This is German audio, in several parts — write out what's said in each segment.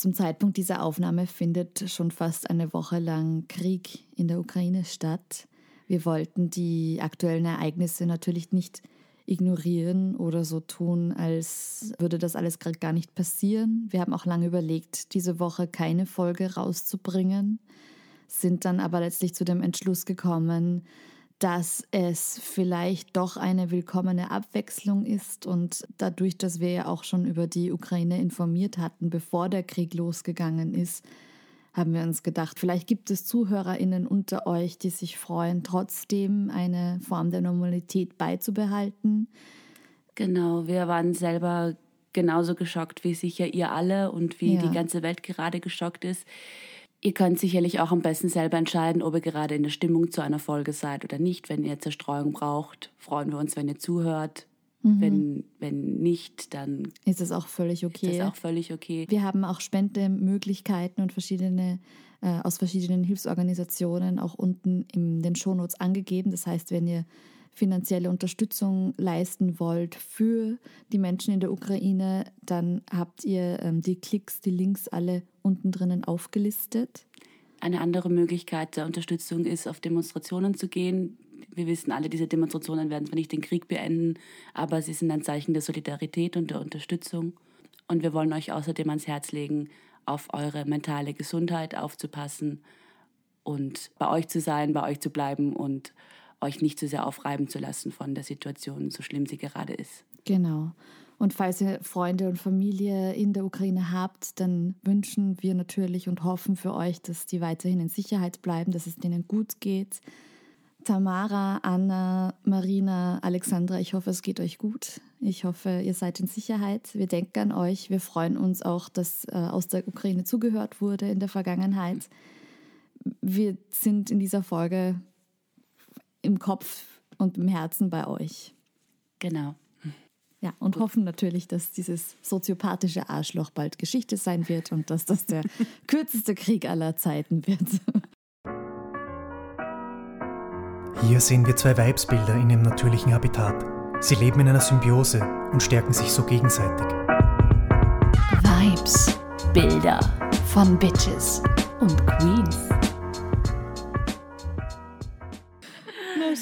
Zum Zeitpunkt dieser Aufnahme findet schon fast eine Woche lang Krieg in der Ukraine statt. Wir wollten die aktuellen Ereignisse natürlich nicht ignorieren oder so tun, als würde das alles gerade gar nicht passieren. Wir haben auch lange überlegt, diese Woche keine Folge rauszubringen, sind dann aber letztlich zu dem Entschluss gekommen, dass es vielleicht doch eine willkommene Abwechslung ist und dadurch, dass wir ja auch schon über die Ukraine informiert hatten, bevor der Krieg losgegangen ist, haben wir uns gedacht, vielleicht gibt es Zuhörerinnen unter euch, die sich freuen, trotzdem eine Form der Normalität beizubehalten. Genau, wir waren selber genauso geschockt wie sicher ihr alle und wie ja. die ganze Welt gerade geschockt ist. Ihr könnt sicherlich auch am besten selber entscheiden, ob ihr gerade in der Stimmung zu einer Folge seid oder nicht. Wenn ihr Zerstreuung braucht, freuen wir uns, wenn ihr zuhört. Mhm. Wenn, wenn nicht, dann ist es auch völlig okay. Ist das auch völlig okay. Wir haben auch Spendemöglichkeiten und verschiedene äh, aus verschiedenen Hilfsorganisationen auch unten in den Shownotes angegeben. Das heißt, wenn ihr finanzielle Unterstützung leisten wollt für die Menschen in der Ukraine, dann habt ihr ähm, die Klicks, die Links alle unten drinnen aufgelistet. Eine andere Möglichkeit der Unterstützung ist, auf Demonstrationen zu gehen wir wissen alle, diese Demonstrationen werden zwar nicht den Krieg beenden, aber sie sind ein Zeichen der Solidarität und der Unterstützung. Und wir wollen euch außerdem ans Herz legen, auf eure mentale Gesundheit aufzupassen und bei euch zu sein, bei euch zu bleiben und euch nicht zu sehr aufreiben zu lassen von der Situation, so schlimm sie gerade ist. Genau. Und falls ihr Freunde und Familie in der Ukraine habt, dann wünschen wir natürlich und hoffen für euch, dass die weiterhin in Sicherheit bleiben, dass es denen gut geht, Tamara, Anna, Marina, Alexandra, ich hoffe, es geht euch gut. Ich hoffe, ihr seid in Sicherheit. Wir denken an euch. Wir freuen uns auch, dass äh, aus der Ukraine zugehört wurde in der Vergangenheit. Wir sind in dieser Folge im Kopf und im Herzen bei euch. Genau. Ja, und Gut. hoffen natürlich, dass dieses soziopathische Arschloch bald Geschichte sein wird und dass das der kürzeste Krieg aller Zeiten wird. Hier sehen wir zwei Weibsbilder in ihrem natürlichen Habitat. Sie leben in einer Symbiose und stärken sich so gegenseitig. Vibes-Bilder von Bitches und Queens.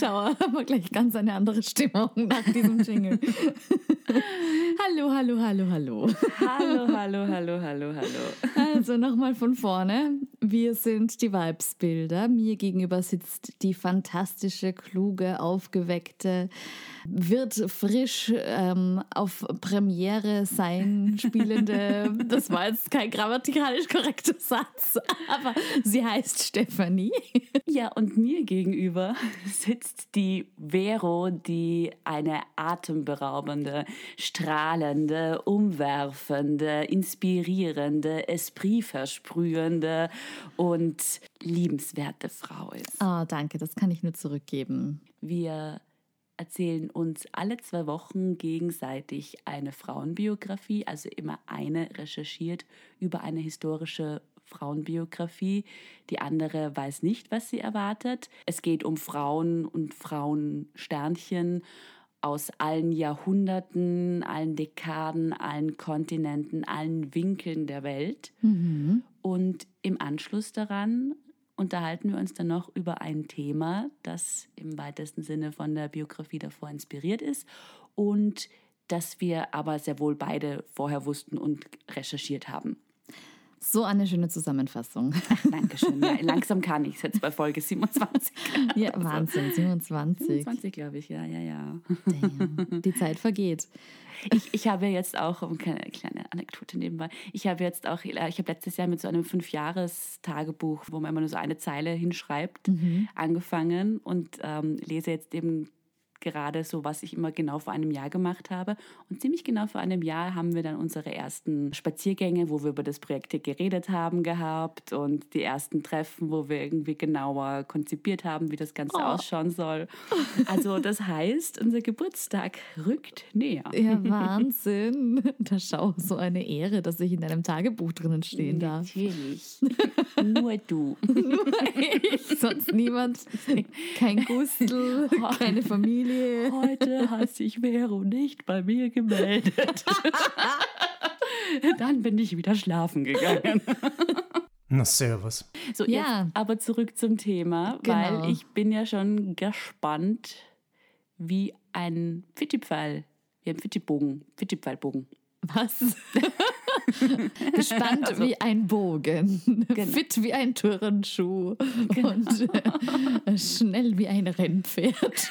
Na schau, haben wir gleich ganz eine andere Stimmung nach diesem Jingle. hallo, hallo, hallo, hallo. Hallo, hallo, hallo, hallo, hallo. Also nochmal von vorne. Wir sind die Vibesbilder. Mir gegenüber sitzt die fantastische, kluge, aufgeweckte, wird frisch ähm, auf Premiere sein spielende. Das war jetzt kein grammatikalisch korrekter Satz, aber sie heißt Stefanie. Ja, und mir gegenüber sitzt die Vero, die eine atemberaubende, strahlende, umwerfende, inspirierende, espritversprühende und liebenswerte Frau ist. Oh, danke, das kann ich nur zurückgeben. Wir erzählen uns alle zwei Wochen gegenseitig eine Frauenbiografie, also immer eine recherchiert über eine historische Frauenbiografie. Die andere weiß nicht, was sie erwartet. Es geht um Frauen und Frauensternchen aus allen Jahrhunderten, allen Dekaden, allen Kontinenten, allen Winkeln der Welt. Mhm. Und im Anschluss daran unterhalten wir uns dann noch über ein Thema, das im weitesten Sinne von der Biografie davor inspiriert ist und das wir aber sehr wohl beide vorher wussten und recherchiert haben. So eine schöne Zusammenfassung. Ach, Dankeschön. Ja, langsam kann ich es jetzt bei Folge 27. Ja, Wahnsinn, 27. 27, glaube ich, ja, ja, ja. Damn, die Zeit vergeht. Ich, ich habe jetzt auch, eine kleine Anekdote nebenbei, ich habe jetzt auch, ich habe letztes Jahr mit so einem Fünfjahres-Tagebuch, wo man immer nur so eine Zeile hinschreibt, mhm. angefangen und ähm, lese jetzt eben gerade so, was ich immer genau vor einem Jahr gemacht habe. Und ziemlich genau vor einem Jahr haben wir dann unsere ersten Spaziergänge, wo wir über das Projekt geredet haben, gehabt und die ersten Treffen, wo wir irgendwie genauer konzipiert haben, wie das Ganze oh. ausschauen soll. Also das heißt, unser Geburtstag rückt näher. Ja, Wahnsinn. Da schau, so eine Ehre, dass ich in deinem Tagebuch drinnen stehen darf. Natürlich. Nur du. Nur ich. Sonst niemand. Kein Gustel, keine Familie. Heute hat sich Vero nicht bei mir gemeldet. Dann bin ich wieder schlafen gegangen. Na, servus. So, Ja. jetzt aber zurück zum Thema, Genau. weil ich bin ja schon gespannt, wie ein Fittipfeil, wie ein Fittipbogen, Fittipfeilbogen. Was? Gespannt Also- wie ein Bogen, Genau. fit wie ein Turnschuh und äh, schnell wie ein Rennpferd.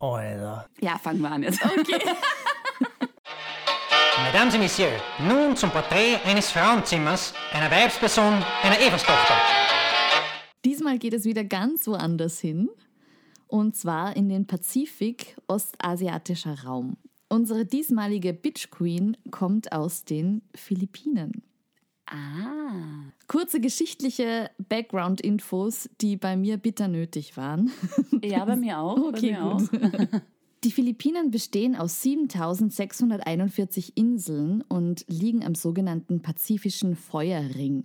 Alter. Ja, fangen wir an jetzt. Okay. Mesdames et Messieurs, nun zum Porträt eines Frauenzimmers, einer Weibsperson, einer Everstochter. Diesmal geht es wieder ganz woanders hin. Und zwar in den Pazifik, ostasiatischer Raum. Unsere diesmalige Bitch Queen kommt aus den Philippinen. Ah. Kurze geschichtliche Background-Infos, die bei mir bitter nötig waren. Ja, bei mir auch. Okay, mir gut. auch. Die Philippinen bestehen aus 7641 Inseln und liegen am sogenannten Pazifischen Feuerring.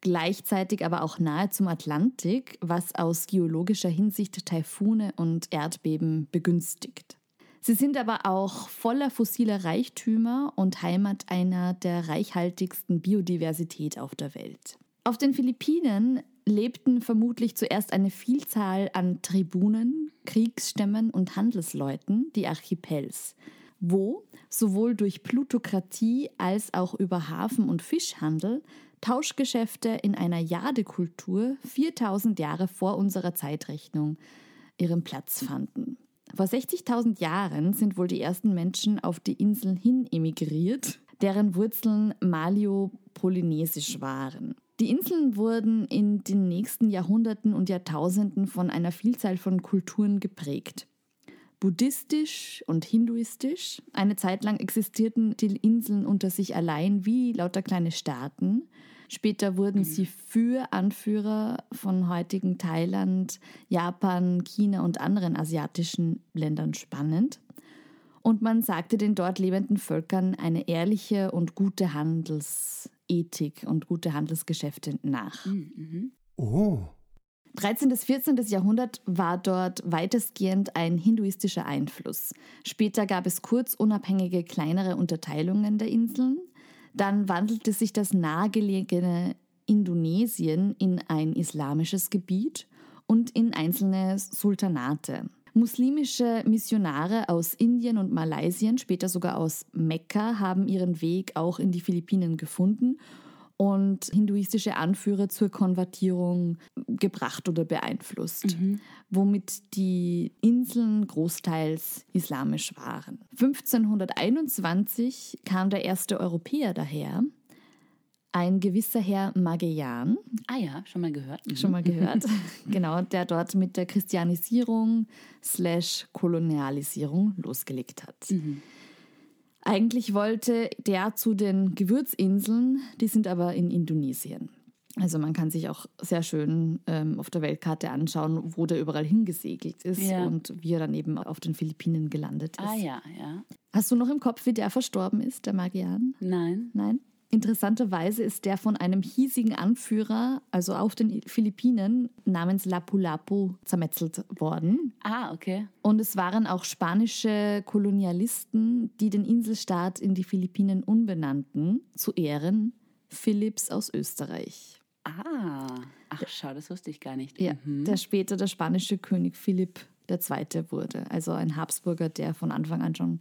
Gleichzeitig aber auch nahe zum Atlantik, was aus geologischer Hinsicht Taifune und Erdbeben begünstigt. Sie sind aber auch voller fossiler Reichtümer und Heimat einer der reichhaltigsten Biodiversität auf der Welt. Auf den Philippinen lebten vermutlich zuerst eine Vielzahl an Tribunen, Kriegsstämmen und Handelsleuten, die Archipels, wo sowohl durch Plutokratie als auch über Hafen- und Fischhandel Tauschgeschäfte in einer Jadekultur 4000 Jahre vor unserer Zeitrechnung ihren Platz fanden. Vor 60.000 Jahren sind wohl die ersten Menschen auf die Inseln hin emigriert, deren Wurzeln malio-polynesisch waren. Die Inseln wurden in den nächsten Jahrhunderten und Jahrtausenden von einer Vielzahl von Kulturen geprägt. Buddhistisch und hinduistisch. Eine Zeit lang existierten die Inseln unter sich allein wie lauter kleine Staaten. Später wurden sie für Anführer von heutigen Thailand, Japan, China und anderen asiatischen Ländern spannend. Und man sagte den dort lebenden Völkern eine ehrliche und gute Handelsethik und gute Handelsgeschäfte nach. Oh. 13. bis 14. Jahrhundert war dort weitestgehend ein hinduistischer Einfluss. Später gab es kurz unabhängige kleinere Unterteilungen der Inseln. Dann wandelte sich das nahegelegene Indonesien in ein islamisches Gebiet und in einzelne Sultanate. Muslimische Missionare aus Indien und Malaysien, später sogar aus Mekka, haben ihren Weg auch in die Philippinen gefunden und hinduistische Anführer zur Konvertierung gebracht oder beeinflusst, womit die Inseln großteils islamisch waren. 1521 kam der erste Europäer daher, ein gewisser Herr Magellan, Ah ja, schon mal gehört. Mhm. schon mal gehört, genau, der dort mit der Christianisierung slash Kolonialisierung losgelegt hat. Eigentlich wollte der zu den Gewürzinseln, die sind aber in Indonesien. Also man kann sich auch sehr schön ähm, auf der Weltkarte anschauen, wo der überall hingesegelt ist Ja. und wie er dann eben auf den Philippinen gelandet ist. Ah ja, ja. Hast du noch im Kopf, wie der verstorben ist, der Magian? Nein. Nein. Interessanterweise ist der von einem hiesigen Anführer, also auf den Philippinen, namens Lapu-Lapu zermetzelt worden. Ah, okay. Und es waren auch spanische Kolonialisten, die den Inselstaat in die Philippinen umbenannten, zu Ehren Philipps aus Österreich. Ah. Ach, schau, das wusste ich gar nicht. Ja, Mhm. der später der spanische König Philipp II. wurde. Also ein Habsburger, der von Anfang an schon,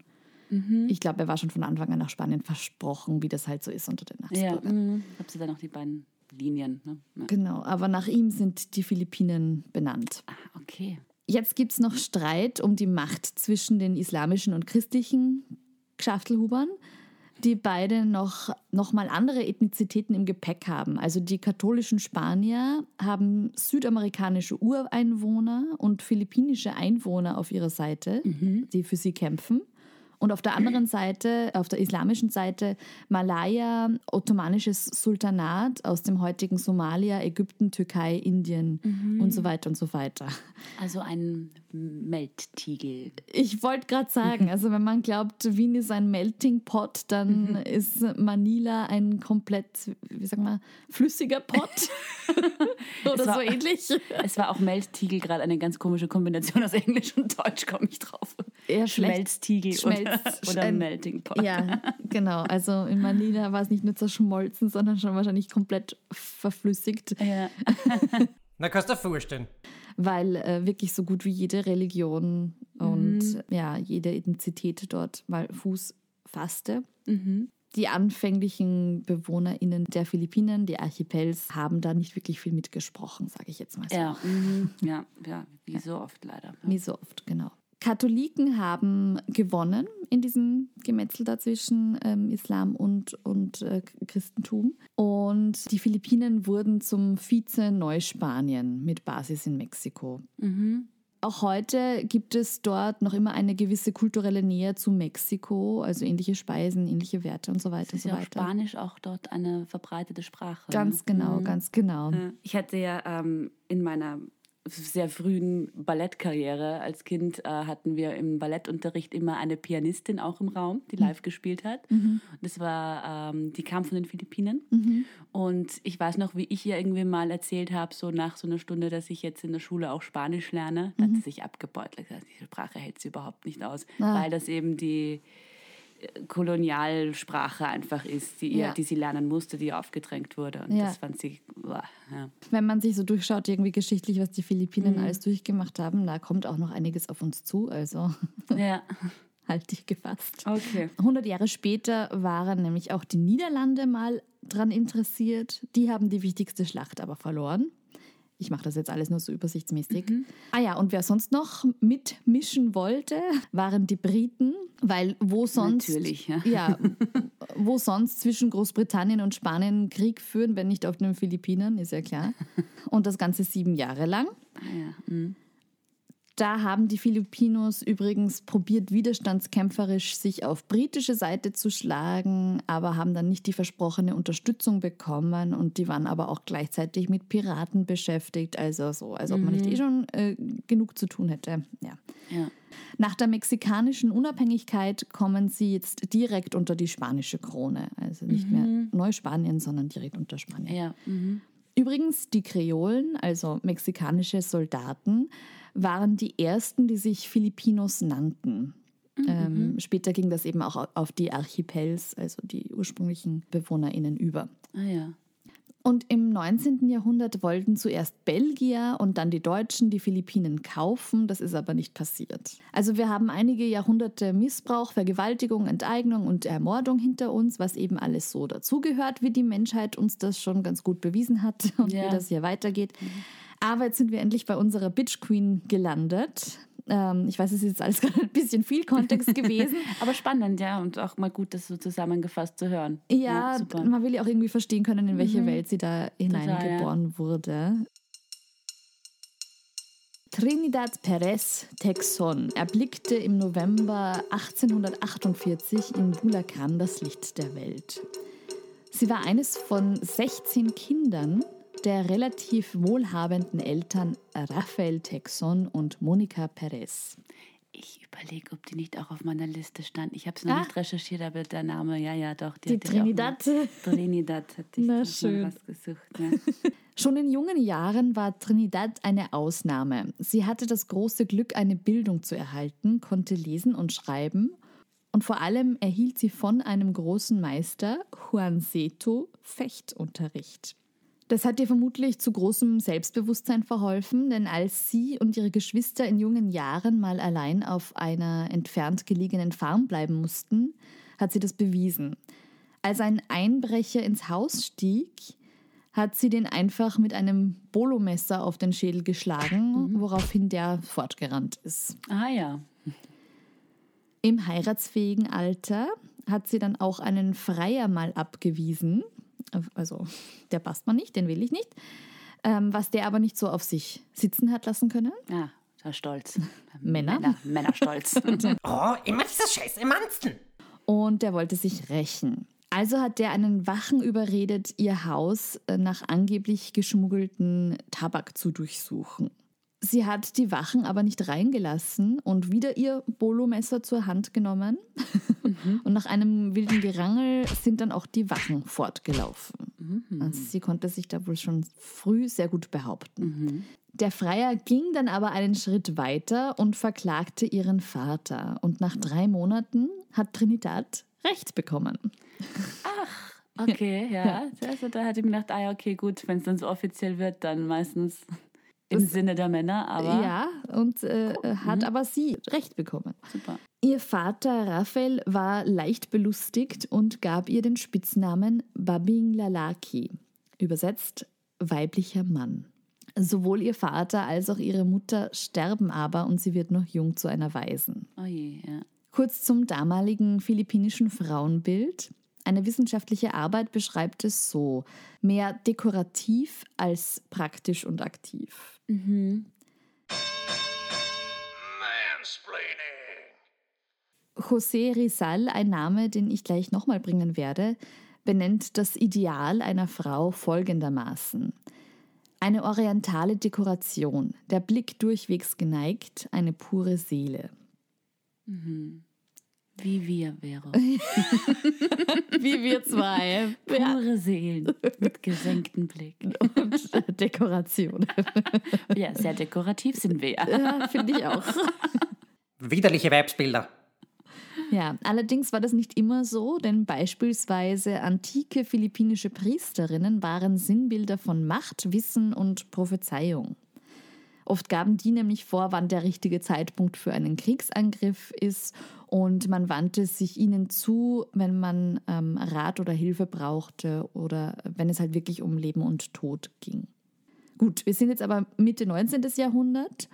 Mhm. ich glaube, er war schon von Anfang an nach Spanien versprochen, wie das halt so ist unter den Ja, Habsburgern. mhm. Habt ihr dann noch die beiden Linien? Ne? Ja. Genau, aber nach ihm sind die Philippinen benannt. Ah, okay. Jetzt gibt es noch Streit um die Macht zwischen den islamischen und christlichen Schachtelhubern, die beide noch, noch mal andere Ethnizitäten im Gepäck haben. Also die katholischen Spanier haben südamerikanische Ureinwohner und philippinische Einwohner auf ihrer Seite, die für sie kämpfen. Und auf der anderen Seite, auf der islamischen Seite, Malaya, ottomanisches Sultanat aus dem heutigen Somalia, Ägypten, Türkei, Indien und so weiter und so weiter. Also ein Melttiegel. Ich wollte gerade sagen, also wenn man glaubt, Wien ist ein Melting Pot, dann ist Manila ein komplett, wie sagen wir, flüssiger Pot oder war- so ähnlich. Es war auch Melttiegel gerade eine ganz komische Kombination aus Englisch und Deutsch, komme ich drauf. eher schlecht. Schmelztiegel Schmelz- oder, oder ein- Melting Pot. Ja, genau. Also in Manila war es nicht nur zerschmolzen, sondern schon wahrscheinlich komplett verflüssigt, Ja. Na, kannst du dir vorstellen. weil äh, wirklich so gut wie jede Religion und ja, jede Identität dort mal Fuß fasste. Die anfänglichen BewohnerInnen der Philippinen, die Archipels, haben da nicht wirklich viel mitgesprochen, sage ich jetzt mal so. Ja, mhm. ja, ja, wie so oft leider. Wie so oft, genau. Katholiken haben gewonnen in diesem Gemetzel dazwischen ähm, Islam und, und äh, Christentum. Und die Philippinen wurden zum Vize-Neuspanien mit Basis in Mexiko. Auch heute gibt es dort noch immer eine gewisse kulturelle Nähe zu Mexiko, also ähnliche Speisen, ähnliche Werte und so weiter und Ist so ja auch weiter. Spanisch auch dort eine verbreitete Sprache. Ganz ne? genau, ganz genau. Ja. Ich hatte ja ähm, in meiner sehr frühen Ballettkarriere als Kind äh, hatten wir im Ballettunterricht immer eine Pianistin auch im Raum, die live gespielt hat. Und das war, ähm, die kam von den Philippinen. Und ich weiß noch, wie ich ihr irgendwie mal erzählt habe, so nach so einer Stunde, dass ich jetzt in der Schule auch Spanisch lerne. Da hat sie sich abgebeutelt. Die Sprache hält sie überhaupt nicht aus, Ah. weil das eben die Kolonialsprache einfach ist, die, ihr, Ja. die sie lernen musste, die ihr aufgedrängt wurde. Und Ja. das fand sie, uah, ja. Wenn man sich so durchschaut, irgendwie geschichtlich, was die Philippinen Mhm. alles durchgemacht haben, da kommt auch noch einiges auf uns zu. Also ja. halt dich gefasst. Okay. 100 Jahre später waren nämlich auch die Niederlande mal dran interessiert. Die haben die wichtigste Schlacht aber verloren. Ich mache das jetzt alles nur so übersichtsmäßig. Mhm. Ah ja, und wer sonst noch mitmischen wollte, waren die Briten, weil wo sonst Natürlich, ja. ja, wo sonst zwischen Großbritannien und Spanien Krieg führen, wenn nicht auf den Philippinen, ist ja klar. Und das Ganze sieben Jahre lang. Ah, ja. mhm. Da haben die Filipinos übrigens probiert, widerstandskämpferisch sich auf britische Seite zu schlagen, aber haben dann nicht die versprochene Unterstützung bekommen und die waren aber auch gleichzeitig mit Piraten beschäftigt, also so, als ob man nicht eh schon äh, genug zu tun hätte. Ja. ja. Nach der mexikanischen Unabhängigkeit kommen sie jetzt direkt unter die spanische Krone, also nicht mehr Neuspanien, sondern direkt unter Spanien. Ja. Mhm. Übrigens, die Kreolen, also mexikanische Soldaten, waren die ersten, die sich Filipinos nannten. Ähm, später ging das eben auch auf die Archipels, also die ursprünglichen BewohnerInnen über. Ah, ja. Und im 19. Jahrhundert wollten zuerst Belgier und dann die Deutschen die Philippinen kaufen. Das ist aber nicht passiert. Also wir haben einige Jahrhunderte Missbrauch, Vergewaltigung, Enteignung und Ermordung hinter uns, was eben alles so dazugehört, wie die Menschheit uns das schon ganz gut bewiesen hat und Ja. wie das hier weitergeht. Aber jetzt sind wir endlich bei unserer Bitch Queen gelandet. Ähm, ich weiß, es ist jetzt alles gerade ein bisschen viel Kontext gewesen. Aber spannend, ja, und auch mal gut, das so zusammengefasst zu hören. Ja, super. man will ja auch irgendwie verstehen können, in welche Welt sie da hineingeboren ja. wurde. Trinidad Perez Texon erblickte im November 1848 in Bulacan das Licht der Welt. Sie war eines von 16 Kindern der relativ wohlhabenden Eltern Rafael Texon und Monica Perez. Ich überlege, ob die nicht auch auf meiner Liste stand. Ich habe es noch Ah. nicht recherchiert, aber der Name, ja, ja, doch. Die auch Trinidad. Trinidad hatte ich Na, schön. was gesucht. Ja. Schon in jungen Jahren war Trinidad eine Ausnahme. Sie hatte das große Glück, eine Bildung zu erhalten, konnte lesen und schreiben und vor allem erhielt sie von einem großen Meister, Juan Seto, Fechtunterricht. Das hat ihr vermutlich zu großem Selbstbewusstsein verholfen, denn als sie und ihre Geschwister in jungen Jahren mal allein auf einer entfernt gelegenen Farm bleiben mussten, hat sie das bewiesen. Als ein Einbrecher ins Haus stieg, hat sie den einfach mit einem Bolomesser auf den Schädel geschlagen, woraufhin der fortgerannt ist. Ah ja. Im heiratsfähigen Alter hat sie dann auch einen Freier mal abgewiesen. Also, der passt mir nicht, den will ich nicht. Ähm, was der aber nicht so auf sich sitzen hat lassen können. Ja, der Stolz. Männer? Männer Männerstolz. Oh, immer dieses scheiß Emanzen. Und der wollte sich rächen. Also hat der einen Wachen überredet, ihr Haus äh, nach angeblich geschmuggelten Tabak zu durchsuchen. Sie hat die Wachen aber nicht reingelassen und wieder ihr Bolomesser zur Hand genommen. Und nach einem wilden Gerangel sind dann auch die Wachen fortgelaufen. Also sie konnte sich da wohl schon früh sehr gut behaupten. Der Freier ging dann aber einen Schritt weiter und verklagte ihren Vater. Und nach drei Monaten hat Trinidad Recht bekommen. Okay, ja. Also da hatte ich mir gedacht, ah ja, okay, gut, wenn es dann so offiziell wird, dann meistens im Sinne der Männer, aber Ja, und äh, hat aber sie Recht bekommen. super. Ihr Vater Raphael war leicht belustigt und gab ihr den Spitznamen Babing Lalaki, übersetzt weiblicher Mann. Sowohl ihr Vater als auch ihre Mutter sterben aber und sie wird noch jung zu einer Waisen. Oh je, ja. Kurz zum damaligen philippinischen Frauenbild. Eine wissenschaftliche Arbeit beschreibt es so: mehr dekorativ als praktisch und aktiv. José Rizal, ein Name, den ich gleich nochmal bringen werde, benennt das Ideal einer Frau folgendermaßen. Eine orientale Dekoration, der Blick durchwegs geneigt, eine pure Seele. Wie wir wäre. Wie wir zwei. Pure Seelen mit gesenktem Blick. Und Dekoration. Ja, sehr dekorativ sind wir ja. Ja, finde ich auch. Widerliche Weibsbilder. Ja, allerdings war das nicht immer so, denn beispielsweise antike philippinische Priesterinnen waren Sinnbilder von Macht, Wissen und Prophezeiung. Oft gaben die nämlich vor, wann der richtige Zeitpunkt für einen Kriegsangriff ist und man wandte sich ihnen zu, wenn man ähm, Rat oder Hilfe brauchte oder wenn es halt wirklich um Leben und Tod ging. Gut, wir sind jetzt aber Mitte 19. Jahrhundert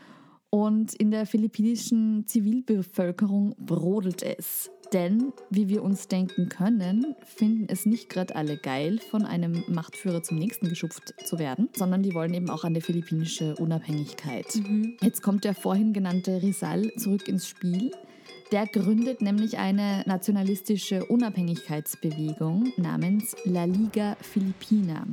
und in der philippinischen Zivilbevölkerung brodelt es. Denn, wie wir uns denken können, finden es nicht gerade alle geil, von einem Machtführer zum nächsten geschupft zu werden, sondern die wollen eben auch eine philippinische Unabhängigkeit. Jetzt kommt der vorhin genannte Rizal zurück ins Spiel. Der gründet nämlich eine nationalistische Unabhängigkeitsbewegung namens La Liga Filipina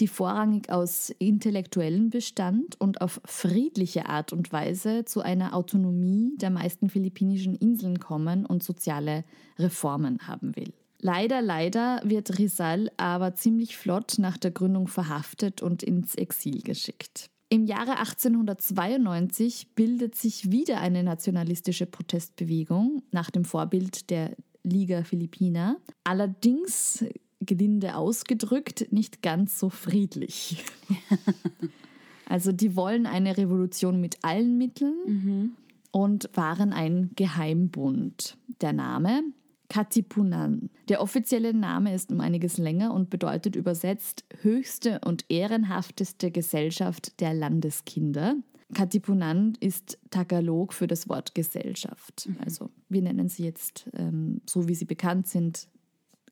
die vorrangig aus Intellektuellen bestand und auf friedliche Art und Weise zu einer Autonomie der meisten philippinischen Inseln kommen und soziale Reformen haben will. Leider, leider wird Rizal aber ziemlich flott nach der Gründung verhaftet und ins Exil geschickt. Im Jahre 1892 bildet sich wieder eine nationalistische Protestbewegung nach dem Vorbild der Liga Filipina. Allerdings gelinde ausgedrückt, nicht ganz so friedlich. also die wollen eine Revolution mit allen Mitteln und waren ein Geheimbund. Der Name Katipunan. Der offizielle Name ist um einiges länger und bedeutet übersetzt höchste und ehrenhafteste Gesellschaft der Landeskinder. Katipunan ist Tagalog für das Wort Gesellschaft. Also wir nennen sie jetzt, ähm, so wie sie bekannt sind,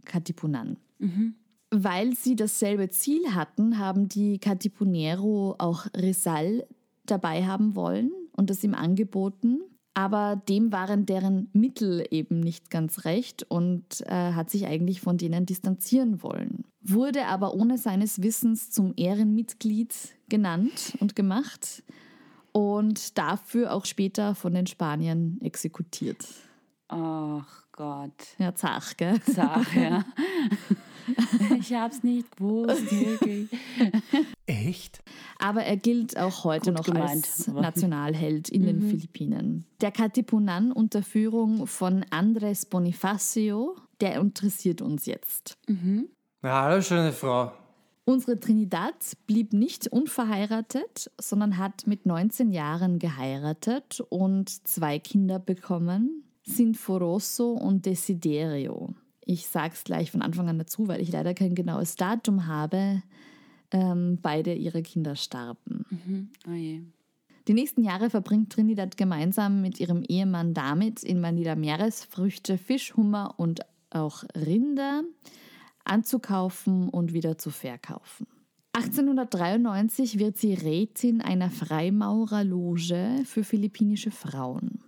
Katipunan. Weil sie dasselbe Ziel hatten, haben die Katipunero auch Rizal dabei haben wollen und es ihm angeboten. Aber dem waren deren Mittel eben nicht ganz recht und äh, hat sich eigentlich von denen distanzieren wollen. Wurde aber ohne seines Wissens zum Ehrenmitglied genannt und gemacht und dafür auch später von den Spaniern exekutiert. Ach Gott. Ja, zach, gell? Sag, ja. Ich hab's nicht gewusst, wirklich. Echt? Aber er gilt auch heute Gut noch gemeint, als aber- Mhm. Nationalheld in den Philippinen. Der Katipunan unter Führung von Andres Bonifacio, der interessiert uns jetzt. Ja, hallo, schöne Frau. Unsere Trinidad blieb nicht unverheiratet, sondern hat mit 19 Jahren geheiratet und zwei Kinder bekommen, Sinforoso und Desiderio. Ich sag's gleich von Anfang an dazu, weil ich leider kein genaues Datum habe. Ähm, beide ihre Kinder starben. Oh je. Die nächsten Jahre verbringt Trinidad gemeinsam mit ihrem Ehemann damit, in Manila Meeresfrüchte, Fisch, Hummer und auch Rinder anzukaufen und wieder zu verkaufen. 1893 wird sie Rätin einer Freimaurerloge für philippinische Frauen.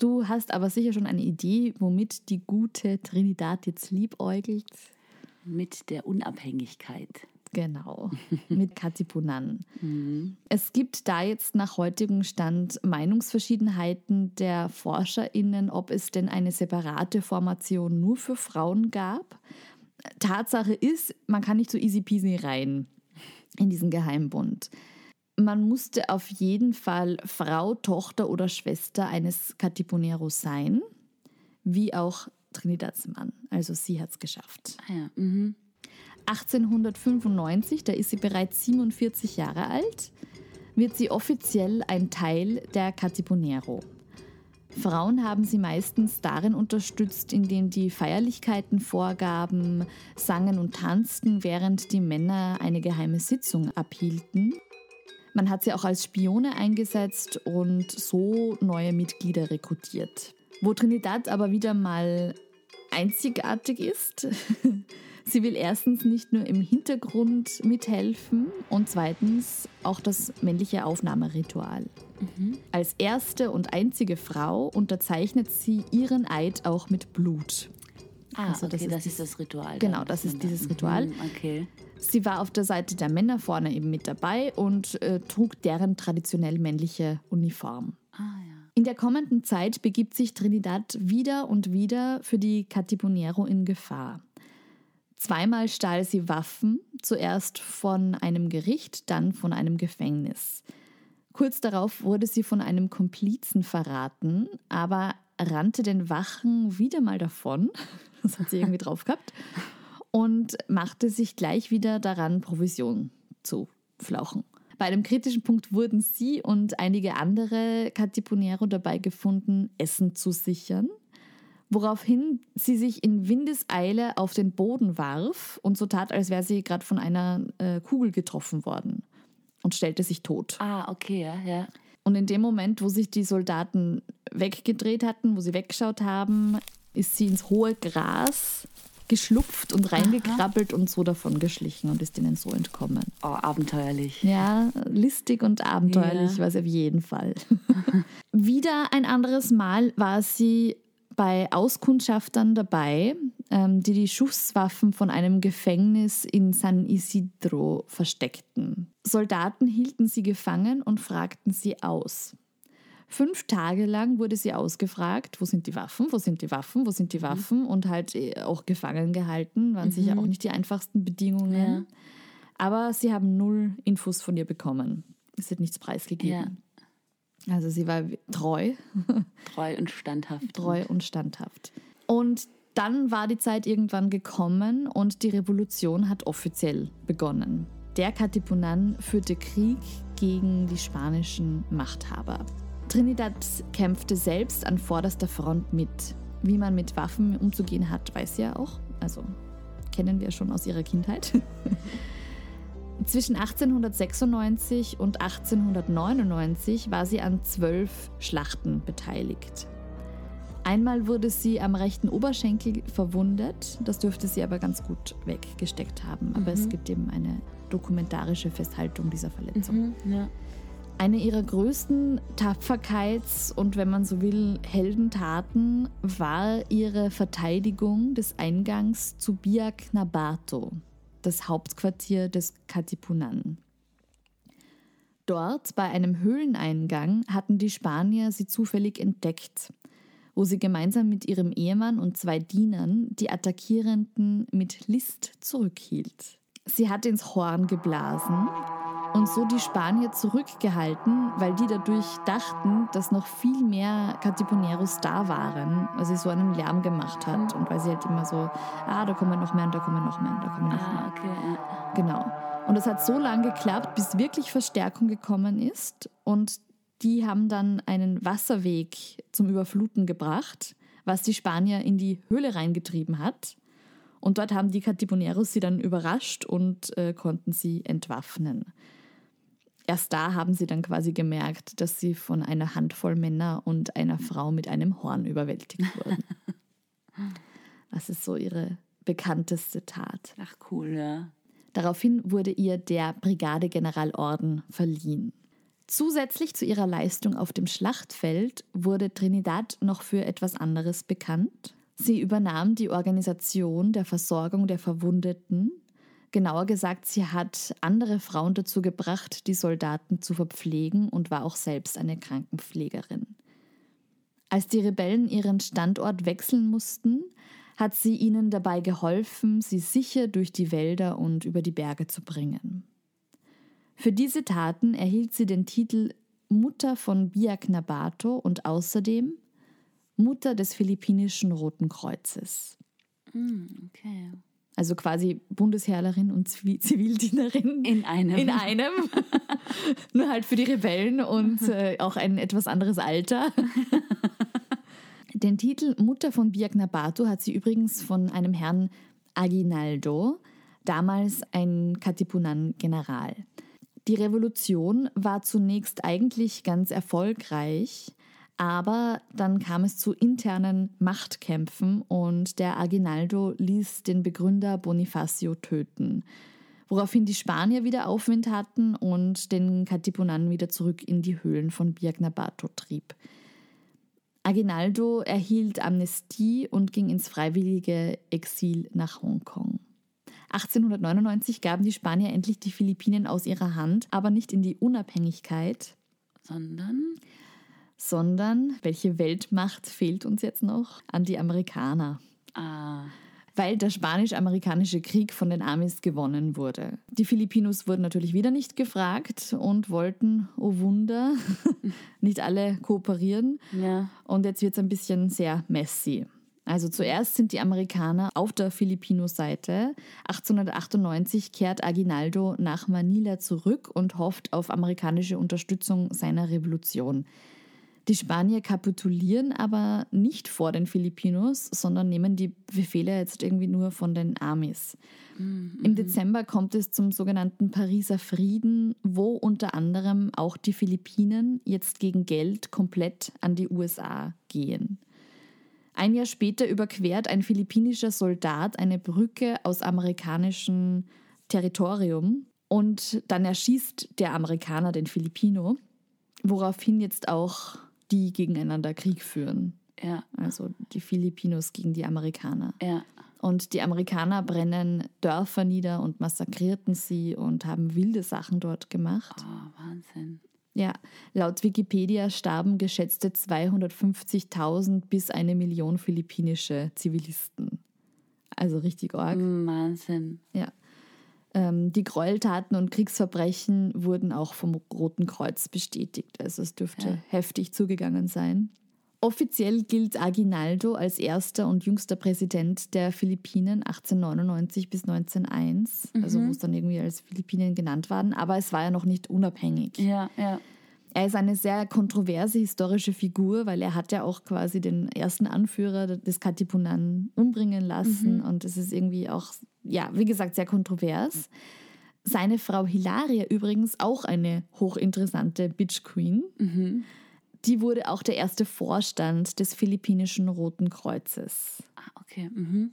Du hast aber sicher schon eine Idee, womit die gute Trinidad jetzt liebäugelt. Mit der Unabhängigkeit. Genau, mit Katipunan. Es gibt da jetzt nach heutigem Stand Meinungsverschiedenheiten der ForscherInnen, ob es denn eine separate Formation nur für Frauen gab. Tatsache ist, man kann nicht so easy peasy rein in diesen Geheimbund. Man musste auf jeden Fall Frau, Tochter oder Schwester eines Katipuneros sein, wie auch Trinidads Mann. Also sie hat es geschafft. Ah ja. Mhm. 1895, da ist sie bereits 47 Jahre alt, wird sie offiziell ein Teil der Katipunero. Frauen haben sie meistens darin unterstützt, indem die Feierlichkeiten vorgaben, sangen und tanzten, während die Männer eine geheime Sitzung abhielten. Man hat sie auch als Spione eingesetzt und so neue Mitglieder rekrutiert. Wo Trinidad aber wieder mal einzigartig ist, sie will erstens nicht nur im Hintergrund mithelfen und zweitens auch das männliche Aufnahmeritual. Als erste und einzige Frau unterzeichnet sie ihren Eid auch mit Blut. Ah, Also okay, das das ist ist, das Ritual. Genau, das ist dieses Ritual. Mhm, Okay. Sie war auf der Seite der Männer vorne eben mit dabei und äh, trug deren traditionell männliche Uniform. Ah ja. In der kommenden Zeit begibt sich Trinidad wieder und wieder für die Catipunero in Gefahr. Zweimal stahl sie Waffen, zuerst von einem Gericht, dann von einem Gefängnis. Kurz darauf wurde sie von einem Komplizen verraten, aber rannte den Wachen wieder mal davon. Das hat sie irgendwie drauf gehabt. Und machte sich gleich wieder daran, Provision zu flauchen. Bei einem kritischen Punkt wurden sie und einige andere Catipunero dabei gefunden, Essen zu sichern, woraufhin sie sich in Windeseile auf den Boden warf und so tat, als wäre sie gerade von einer äh, Kugel getroffen worden und stellte sich tot. Ah, okay, ja, ja. Und in dem Moment, wo sich die Soldaten weggedreht hatten, wo sie weggeschaut haben, ist sie ins hohe Gras geschlupft und reingekrabbelt und so davon geschlichen und ist ihnen so entkommen. Oh, abenteuerlich. Ja, listig und abenteuerlich Ja. war sie auf jeden Fall. Wieder ein anderes Mal war sie bei Auskundschaftern dabei, die die Schusswaffen von einem Gefängnis in San Isidro versteckten. Soldaten hielten sie gefangen und fragten sie aus. Fünf Tage lang wurde sie ausgefragt, wo sind die Waffen, wo sind die Waffen, wo sind die Waffen und halt äh, auch gefangen gehalten. Waren sicher auch nicht die einfachsten Bedingungen. Ja. Aber sie haben null Infos von ihr bekommen. Es wird nichts preisgegeben. Also sie war treu, Treu und standhaft. treu und standhaft. Und dann war die Zeit irgendwann gekommen und die Revolution hat offiziell begonnen. Der Katipunan führte Krieg gegen die spanischen Machthaber. Trinidad kämpfte selbst an vorderster Front mit. Wie man mit Waffen umzugehen hat, weiß sie ja auch. Also kennen wir schon aus ihrer Kindheit. Zwischen 1896 und 1899 war sie an zwölf Schlachten beteiligt. Einmal wurde sie am rechten Oberschenkel verwundet, das dürfte sie aber ganz gut weggesteckt haben. Aber es gibt eben eine dokumentarische Festhaltung dieser Verletzung. Mhm, ja. Eine ihrer größten Tapferkeits- und, wenn man so will, Heldentaten war ihre Verteidigung des Eingangs zu Biak Nabato, das Hauptquartier des Katipunan. Dort, bei einem Höhleneingang, hatten die Spanier sie zufällig entdeckt, wo sie gemeinsam mit ihrem Ehemann und zwei Dienern die Attackierenden mit List zurückhielt. Sie hat ins Horn geblasen und so die Spanier zurückgehalten, weil die dadurch dachten, dass noch viel mehr Catiponeros da waren, weil sie so einen Lärm gemacht hat und weil sie halt immer so, ah, da kommen noch mehr und da kommen noch mehr und da kommen noch mehr. Ah, okay. Genau. Und das hat so lange geklappt, bis wirklich Verstärkung gekommen ist. Und die haben dann einen Wasserweg zum Überfluten gebracht, was die Spanier in die Höhle reingetrieben hat. Und dort haben die Catiponeros sie dann überrascht und äh, konnten sie entwaffnen. Erst da haben sie dann quasi gemerkt, dass sie von einer Handvoll Männer und einer Frau mit einem Horn überwältigt wurden. Das ist so ihre bekannteste Tat. Ach, cool, ja. Daraufhin wurde ihr der Brigadegeneralorden verliehen. Zusätzlich zu ihrer Leistung auf dem Schlachtfeld wurde Trinidad noch für etwas anderes bekannt. Sie übernahm die Organisation der Versorgung der Verwundeten. Genauer gesagt, sie hat andere Frauen dazu gebracht, die Soldaten zu verpflegen und war auch selbst eine Krankenpflegerin. Als die Rebellen ihren Standort wechseln mussten, hat sie ihnen dabei geholfen, sie sicher durch die Wälder und über die Berge zu bringen. Für diese Taten erhielt sie den Titel Mutter von Biak Nabato und außerdem Mutter des Philippinischen Roten Kreuzes. Okay. Also quasi Bundesheerlerin und Zivi- Zivildienerin. In einem. In einem. Nur halt für die Rebellen und äh, auch ein etwas anderes Alter. Den Titel Mutter von Biak Nabato hat sie übrigens von einem Herrn Aguinaldo, damals ein Katipunan-General. Die Revolution war zunächst eigentlich ganz erfolgreich, aber dann kam es zu internen Machtkämpfen und der Aguinaldo ließ den Begründer Bonifacio töten, woraufhin die Spanier wieder Aufwind hatten und den Katipunan wieder zurück in die Höhlen von Birgnabato trieb. Aguinaldo erhielt Amnestie und ging ins freiwillige Exil nach Hongkong. 1899 gaben die Spanier endlich die Philippinen aus ihrer Hand, aber nicht in die Unabhängigkeit, Sondern. sondern welche Weltmacht fehlt uns jetzt noch? An die Amerikaner. Ah. Weil der spanisch-amerikanische Krieg von den Amis gewonnen wurde. Die Filipinos wurden natürlich wieder nicht gefragt und wollten, oh Wunder, nicht alle kooperieren. Ja. Und jetzt wird es ein bisschen sehr messy. Also zuerst sind die Amerikaner auf der Filipino-Seite. 1898 kehrt Aguinaldo nach Manila zurück und hofft auf amerikanische Unterstützung seiner Revolution. Die Spanier kapitulieren aber nicht vor den Filipinos, sondern nehmen die Befehle jetzt irgendwie nur von den Amis. Im Dezember kommt es zum sogenannten Pariser Frieden, wo unter anderem auch die Philippinen jetzt gegen Geld komplett an die USA gehen. Ein Jahr später überquert ein philippinischer Soldat eine Brücke aus amerikanischem Territorium und dann erschießt der Amerikaner den Filipino, woraufhin jetzt auch die gegeneinander Krieg führen. Ja. Also die Filipinos gegen die Amerikaner. Ja. Und die Amerikaner brennen Dörfer nieder und massakrierten sie und haben wilde Sachen dort gemacht. Oh, Wahnsinn. Ja, laut Wikipedia starben geschätzte 250.000 bis eine Million philippinische Zivilisten. Also richtig arg. Wahnsinn. Ja. Ähm, die Gräueltaten und Kriegsverbrechen wurden auch vom Roten Kreuz bestätigt. Also es dürfte Ja. heftig zugegangen sein. Offiziell gilt Aguinaldo als erster und jüngster Präsident der Philippinen 1899 bis 1901, also wo es dann irgendwie als Philippinen genannt waren, aber es war ja noch nicht unabhängig. Ja, ja. Er ist eine sehr kontroverse historische Figur, weil er hat ja auch quasi den ersten Anführer des Katipunan umbringen lassen und es ist irgendwie auch, ja, wie gesagt, sehr kontrovers. Seine Frau Hilaria übrigens auch eine hochinteressante Bitch Queen. Die wurde auch der erste Vorstand des philippinischen Roten Kreuzes. Ah, okay. Mhm.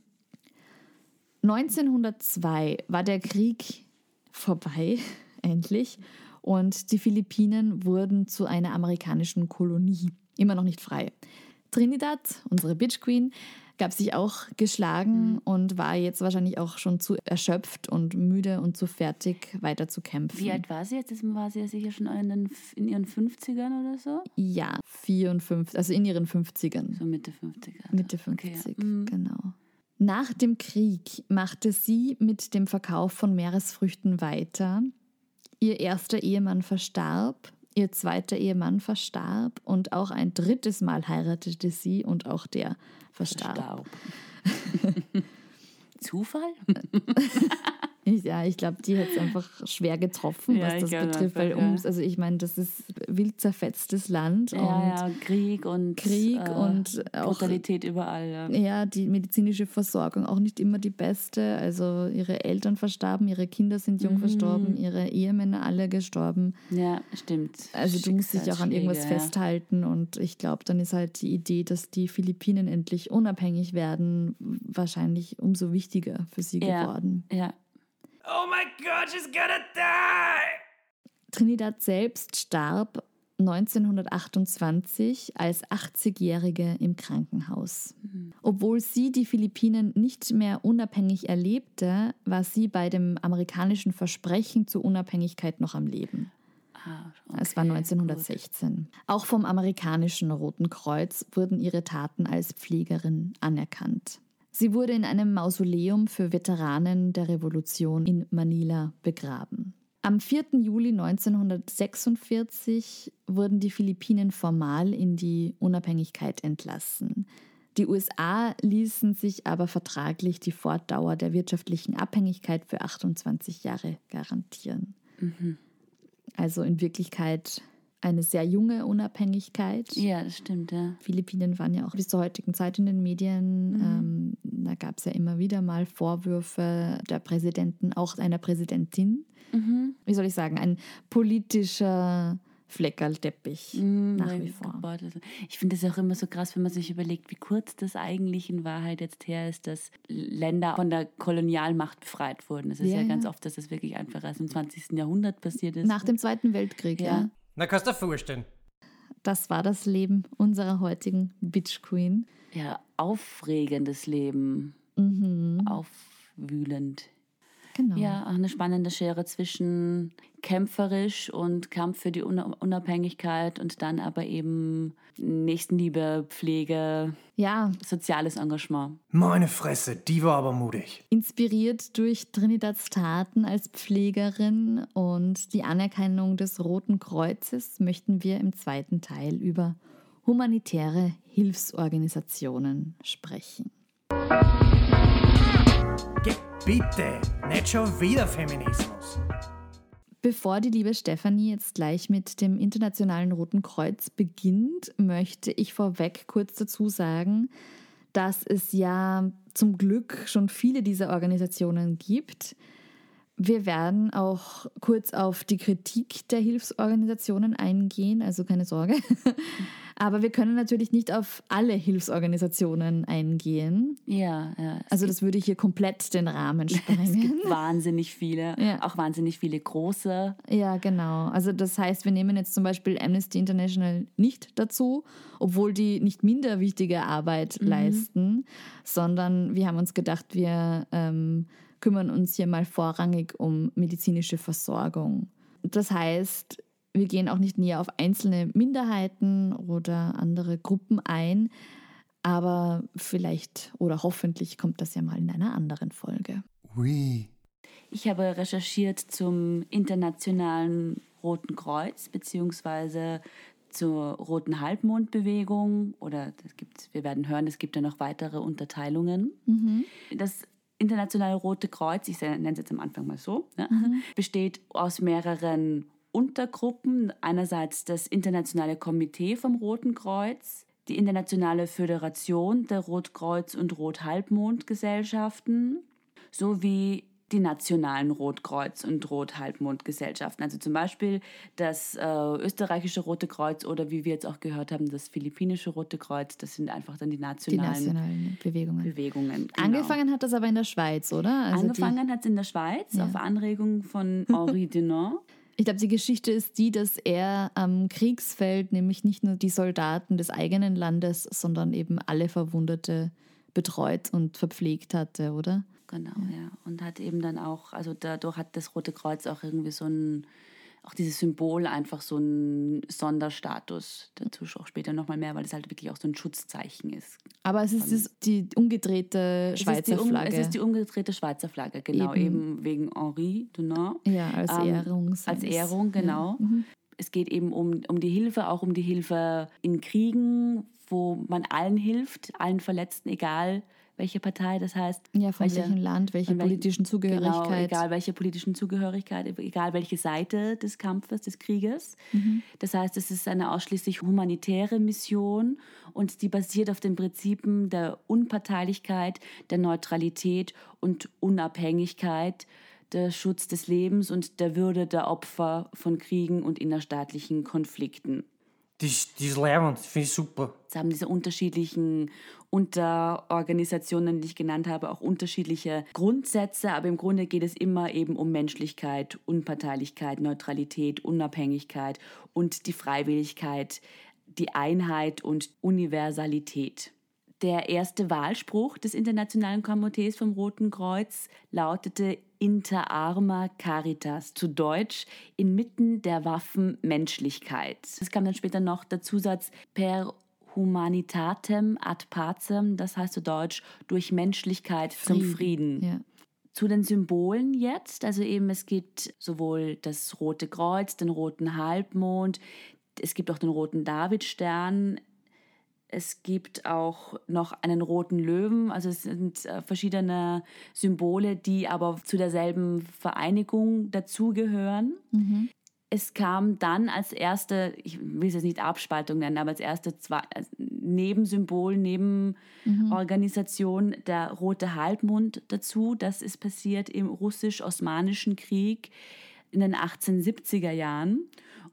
1902 war der Krieg vorbei, endlich, und die Philippinen wurden zu einer amerikanischen Kolonie. Immer noch nicht frei. Trinidad, unsere Bitch Queen, gab sich auch geschlagen und war jetzt wahrscheinlich auch schon zu erschöpft und müde und zu fertig, weiter zu kämpfen. Wie alt war sie jetzt? War sie ja sicher schon in, den, in ihren 50ern oder so? Ja, 54, also in ihren 50ern. So Mitte 50er. Mitte Okay, 50, ja. Mhm. genau. Nach dem Krieg machte sie mit dem Verkauf von Meeresfrüchten weiter. Ihr erster Ehemann verstarb, ihr zweiter Ehemann verstarb und auch ein drittes Mal heiratete sie und auch der verstarb. Staub. Zufall? Ja, ich glaube, die hat es einfach schwer getroffen, Ja, was das betrifft. Weil ja. ums, also ich meine, das ist wild zerfetztes Land und Ja, ja, Krieg und, Krieg äh, und auch- Brutalität überall. Ja. ja, die medizinische Versorgung auch nicht immer die beste. Also ihre Eltern verstarben, ihre Kinder sind jung Mhm. verstorben, ihre Ehemänner alle gestorben. ja, stimmt. Also du musst dich auch an irgendwas festhalten und ich glaube, dann ist halt die Idee, dass die Philippinen endlich unabhängig werden, wahrscheinlich umso wichtiger für sie Ja. geworden. Ja. Oh my god, she's gonna die! Trinidad selbst starb 1928 als 80-Jährige im Krankenhaus. Obwohl sie die Philippinen nicht mehr unabhängig erlebte, war sie bei dem amerikanischen Versprechen zur Unabhängigkeit noch am Leben. Ah, Es war okay, 1916. Auch vom amerikanischen Roten Kreuz wurden ihre Taten als Pflegerin anerkannt. Sie wurde in einem Mausoleum für Veteranen der Revolution in Manila begraben. Am 4. Juli 1946 wurden die Philippinen formal in die Unabhängigkeit entlassen. Die USA ließen sich aber vertraglich die Fortdauer der wirtschaftlichen Abhängigkeit für 28 Jahre garantieren. Also in Wirklichkeit eine sehr junge Unabhängigkeit. Ja, das stimmt, ja. Philippinen waren ja auch bis zur heutigen Zeit in den Medien. Ähm, da gab es ja immer wieder mal Vorwürfe der Präsidenten, auch einer Präsidentin. Wie soll ich sagen, ein politischer Fleckerlteppich nach wie vor. Das- Ich finde es auch immer so krass, wenn man sich überlegt, wie kurz das eigentlich in Wahrheit jetzt her ist, dass Länder von der Kolonialmacht befreit wurden. Es ist Ja, ja, ja. ganz oft, dass das wirklich einfach erst im 20. Jahrhundert passiert ist. Nach dem Zweiten Weltkrieg, ja. Ja. Na, kannst du dir vorstellen. Das war das Leben unserer heutigen Bitch Queen. ja, aufregendes Leben, Mhm. aufwühlend. Genau. Ja, auch eine spannende Schere zwischen kämpferisch und Kampf für die Una- Unabhängigkeit und dann aber eben Nächstenliebe, Pflege, ja, soziales Engagement. Meine Fresse, die war aber mutig. inspiriert durch Trinidads Taten als Pflegerin und die Anerkennung des Roten Kreuzes möchten wir im zweiten Teil über humanitäre Hilfsorganisationen sprechen. Bitte, nicht schon wieder Feminismus. Bevor die liebe Stefanie jetzt gleich mit dem Internationalen Roten Kreuz beginnt, möchte ich vorweg kurz dazu sagen, dass es ja zum Glück schon viele dieser Organisationen gibt. Wir werden auch kurz auf die Kritik der Hilfsorganisationen eingehen, also keine Sorge. Aber wir können natürlich nicht auf alle Hilfsorganisationen eingehen. Ja, ja. Also das würde hier komplett den Rahmen Es sprengen. gibt wahnsinnig viele, Ja. auch wahnsinnig viele große. Ja, genau. Also das heißt, wir nehmen jetzt zum Beispiel Amnesty International nicht dazu, obwohl die nicht minder wichtige Arbeit leisten, sondern wir haben uns gedacht, wir ähm, kümmern uns hier mal vorrangig um medizinische Versorgung. Das heißt, wir gehen auch nicht näher auf einzelne Minderheiten oder andere Gruppen ein, aber vielleicht oder hoffentlich kommt das ja mal in einer anderen Folge. Ui. Ich habe recherchiert zum Internationalen Roten Kreuz beziehungsweise zur Roten Halbmondbewegung oder das gibt, wir werden hören, es gibt ja noch weitere Unterteilungen. Das Internationale Rote Kreuz, ich nenne es jetzt am Anfang mal so, ne, besteht aus mehreren Untergruppen. Einerseits das Internationale Komitee vom Roten Kreuz, die Internationale Föderation der Rotkreuz- und Rothalbmondgesellschaften sowie die nationalen Rotkreuz- und Rothalbmondgesellschaften. Also zum Beispiel das äh, österreichische Rote Kreuz oder wie wir jetzt auch gehört haben, das philippinische Rote Kreuz. Das sind einfach dann die Die nationalen nationalen Bewegungen. Bewegungen. Genau. Angefangen hat das aber in der Schweiz, oder? Also Angefangen hat es in der Schweiz Ja. auf Anregung von Henri Dunant. Ich glaube, die Geschichte ist die, dass er am Kriegsfeld nämlich nicht nur die Soldaten des eigenen Landes, sondern eben alle Verwundete betreut und verpflegt hatte, oder? Genau, ja. Und hat eben dann auch, also dadurch hat das Rote Kreuz auch irgendwie so ein, auch dieses Symbol einfach so einen Sonderstatus. Dazu auch später nochmal mehr, weil es halt wirklich auch so ein Schutzzeichen ist. Aber es ist das, die umgedrehte Es Schweizer ist die Flagge. Es ist die umgedrehte Schweizer Flagge, genau, Eben. eben, wegen Henri Dunant. ja, als Ähm, Ehrung. Als Ehrung, genau. Ja. Mhm. Es geht eben um, um die Hilfe, auch um die Hilfe in Kriegen, wo man allen hilft, allen Verletzten, egal welche Partei. Das heißt, Ja, von welche- welchem Land, welche von welchen- politischen Zugehörigkeit. Genau, egal welche politischen Zugehörigkeit, egal welche Seite des Kampfes, des Krieges. Mhm. Das heißt, es ist eine ausschließlich humanitäre Mission und die basiert auf den Prinzipien der Unparteilichkeit, der Neutralität und Unabhängigkeit, der Schutz des Lebens und der Würde der Opfer von Kriegen und innerstaatlichen Konflikten. Das, das ist leibend, finde ich super. Es haben diese unterschiedlichen Unterorganisationen, die ich genannt habe, auch unterschiedliche Grundsätze, aber im Grunde geht es immer eben um Menschlichkeit, Unparteilichkeit, Neutralität, Unabhängigkeit und die Freiwilligkeit, die Einheit und Universalität. Der erste Wahlspruch des Internationalen Komitees vom Roten Kreuz lautete Inter arma caritas, zu Deutsch inmitten der Waffen Menschlichkeit. Es kam dann später noch der Zusatz per humanitatem ad pacem, das heißt zu Deutsch durch Menschlichkeit zum Frieden. Ja. Zu den Symbolen jetzt, also eben es gibt sowohl das Rote Kreuz, den roten Halbmond, es gibt auch den roten Davidstern, es gibt auch noch einen roten Löwen, also es sind äh, verschiedene Symbole, die aber zu derselben Vereinigung dazugehören. Mhm. Es kam dann als erste, ich will es jetzt nicht Abspaltung nennen, aber als erste zwei, als Nebensymbol, Nebenorganisation der rote Halbmond dazu. Das ist passiert im russisch-osmanischen Krieg in den 1870er Jahren.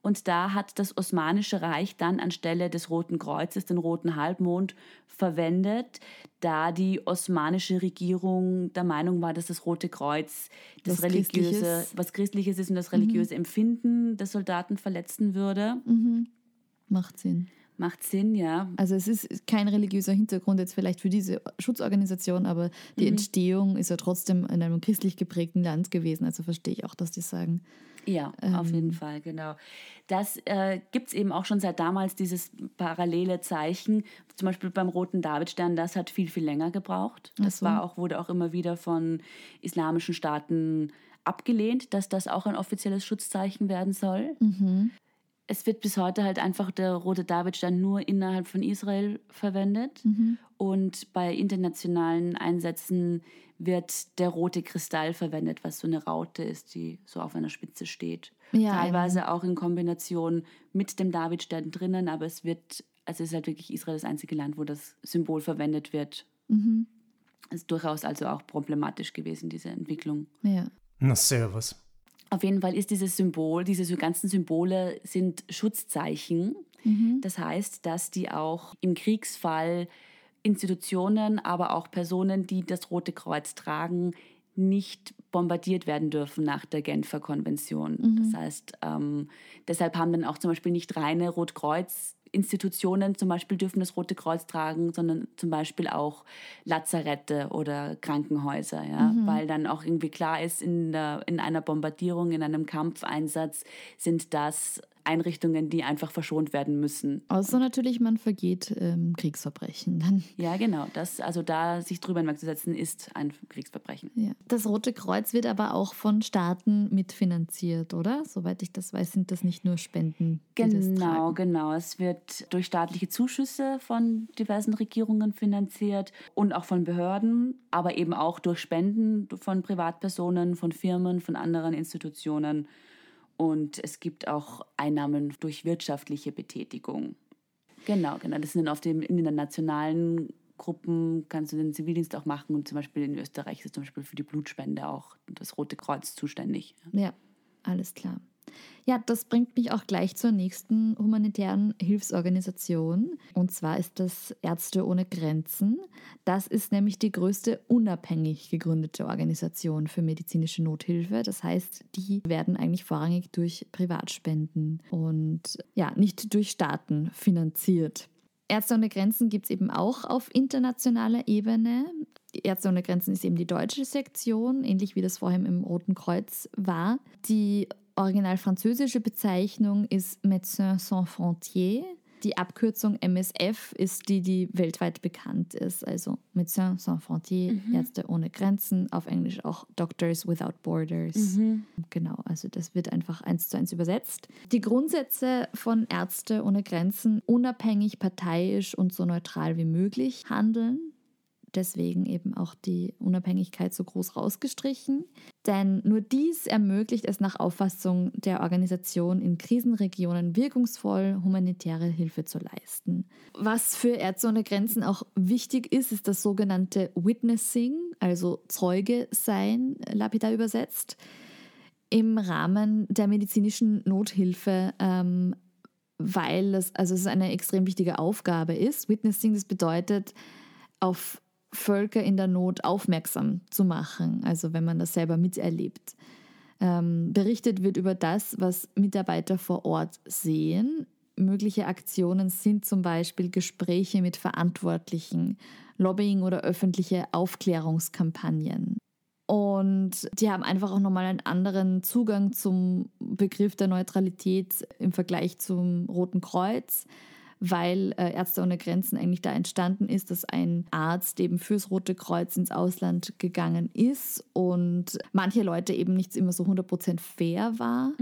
Und da hat das Osmanische Reich dann anstelle des Roten Kreuzes den Roten Halbmond verwendet, da die osmanische Regierung der Meinung war, dass das Rote Kreuz das Was religiöse, Christliches. was Christliches ist und das religiöse Empfinden der Soldaten verletzen würde. Mhm. Macht Sinn. Macht Sinn, ja. Also es ist kein religiöser Hintergrund jetzt vielleicht für diese Schutzorganisation, aber die Entstehung ist ja trotzdem in einem christlich geprägten Land gewesen. Also verstehe ich auch, dass die sagen. Ja, auf jeden Fall, genau. Das äh, gibt es eben auch schon seit damals, dieses parallele Zeichen. Zum Beispiel beim Roten Davidstern, das hat viel, viel länger gebraucht. Das so. war auch, wurde auch immer wieder von islamischen Staaten abgelehnt, dass das auch ein offizielles Schutzzeichen werden soll. Es wird bis heute halt einfach der rote Davidstern nur innerhalb von Israel verwendet. Und bei internationalen Einsätzen wird der rote Kristall verwendet, was so eine Raute ist, die so auf einer Spitze steht. Ja, Teilweise auch in Kombination mit dem Davidstern drinnen, aber es wird, also es ist halt wirklich Israel das einzige Land, wo das Symbol verwendet wird. Ist durchaus also auch problematisch gewesen, diese Entwicklung. Ja. Na, servus. Auf jeden Fall ist dieses Symbol, diese ganzen Symbole sind Schutzzeichen. Das heißt, dass die auch im Kriegsfall Institutionen, aber auch Personen, die das Rote Kreuz tragen, nicht bombardiert werden dürfen nach der Genfer Konvention. Das heißt, ähm, deshalb haben dann auch zum Beispiel nicht reine Rotkreuz-Institutionen zum Beispiel dürfen das Rote Kreuz tragen, sondern zum Beispiel auch Lazarette oder Krankenhäuser, ja? weil dann auch irgendwie klar ist, in, der, in einer Bombardierung, in einem Kampfeinsatz sind das Einrichtungen, die einfach verschont werden müssen. Außer natürlich, man vergeht ähm, Kriegsverbrechen. Dann, Ja, genau. Das, also da sich drüber hinwegzusetzen, ist ein Kriegsverbrechen. ja. Das Rote Kreuz wird aber auch von Staaten mitfinanziert, oder? Soweit ich das weiß, sind das nicht nur Spenden. Genau, genau. Es wird durch staatliche Zuschüsse von diversen Regierungen finanziert und auch von Behörden, aber eben auch durch Spenden von Privatpersonen, von Firmen, von anderen Institutionen. Und es gibt auch Einnahmen durch wirtschaftliche Betätigung. Genau, genau. Das sind auf den nationalen Gruppen kannst du den Zivildienst auch machen und zum Beispiel in Österreich ist zum Beispiel für die Blutspende auch das Rote Kreuz zuständig. Ja, alles klar. Ja, das bringt mich auch gleich zur nächsten humanitären Hilfsorganisation. Und zwar ist das Ärzte ohne Grenzen. Das ist nämlich die größte unabhängig gegründete Organisation für medizinische Nothilfe. Das heißt, die werden eigentlich vorrangig durch Privatspenden und ja, nicht durch Staaten finanziert. Ärzte ohne Grenzen gibt es eben auch auf internationaler Ebene. Ärzte ohne Grenzen ist eben die deutsche Sektion, ähnlich wie das vorher im Roten Kreuz war. Die original französische Bezeichnung ist Médecins Sans Frontières. Die Abkürzung MSF ist die, die weltweit bekannt ist. Also Médecins Sans Frontières, Ärzte ohne Grenzen, auf Englisch auch Doctors Without Borders. Genau, also das wird einfach eins zu eins übersetzt. Die Grundsätze von Ärzte ohne Grenzen, unabhängig, parteiisch und so neutral wie möglich handeln. Deswegen eben auch die Unabhängigkeit so groß rausgestrichen. Denn nur dies ermöglicht es nach Auffassung der Organisation in Krisenregionen wirkungsvoll humanitäre Hilfe zu leisten. Was für Ärzte ohne Grenzen auch wichtig ist, ist das sogenannte Witnessing, also Zeuge sein, lapidar übersetzt im Rahmen der medizinischen Nothilfe, ähm, weil es, also es eine extrem wichtige Aufgabe ist. Witnessing, das bedeutet, auf Völker in der Not aufmerksam zu machen, also wenn man das selber miterlebt. Ähm, berichtet wird über das, was Mitarbeiter vor Ort sehen. Mögliche Aktionen sind zum Beispiel Gespräche mit Verantwortlichen, Lobbying oder öffentliche Aufklärungskampagnen. Und die haben einfach auch nochmal einen anderen Zugang zum Begriff der Neutralität im Vergleich zum Roten Kreuz, weil äh, Ärzte ohne Grenzen eigentlich da entstanden ist, dass ein Arzt eben fürs Rote Kreuz ins Ausland gegangen ist und manche Leute eben nicht immer so 100% fair war,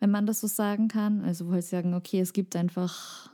wenn man das so sagen kann. Also wo halt sagen, okay, es gibt einfach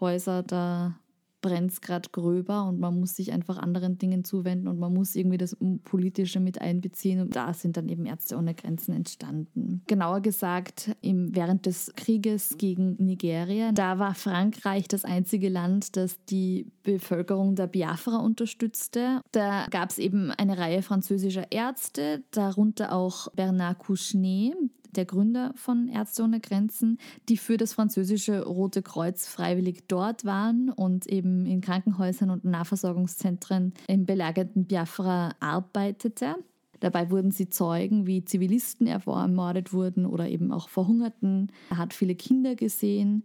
Häuser, da brennt es gerade gröber und man muss sich einfach anderen Dingen zuwenden und man muss irgendwie das Politische mit einbeziehen. Und da sind dann eben Ärzte ohne Grenzen entstanden. Genauer gesagt, im, während des Krieges gegen Nigeria, da war Frankreich das einzige Land, das die Bevölkerung der Biafra unterstützte. Da gab es eben eine Reihe französischer Ärzte, darunter auch Bernard Kouchner, der Gründer von Ärzte ohne Grenzen, die für das französische Rote Kreuz freiwillig dort waren und eben in Krankenhäusern und Nahversorgungszentren im belagerten Biafra arbeitete. Dabei wurden sie Zeugen, wie Zivilisten ermordet wurden oder eben auch verhungerten. Er hat viele Kinder gesehen,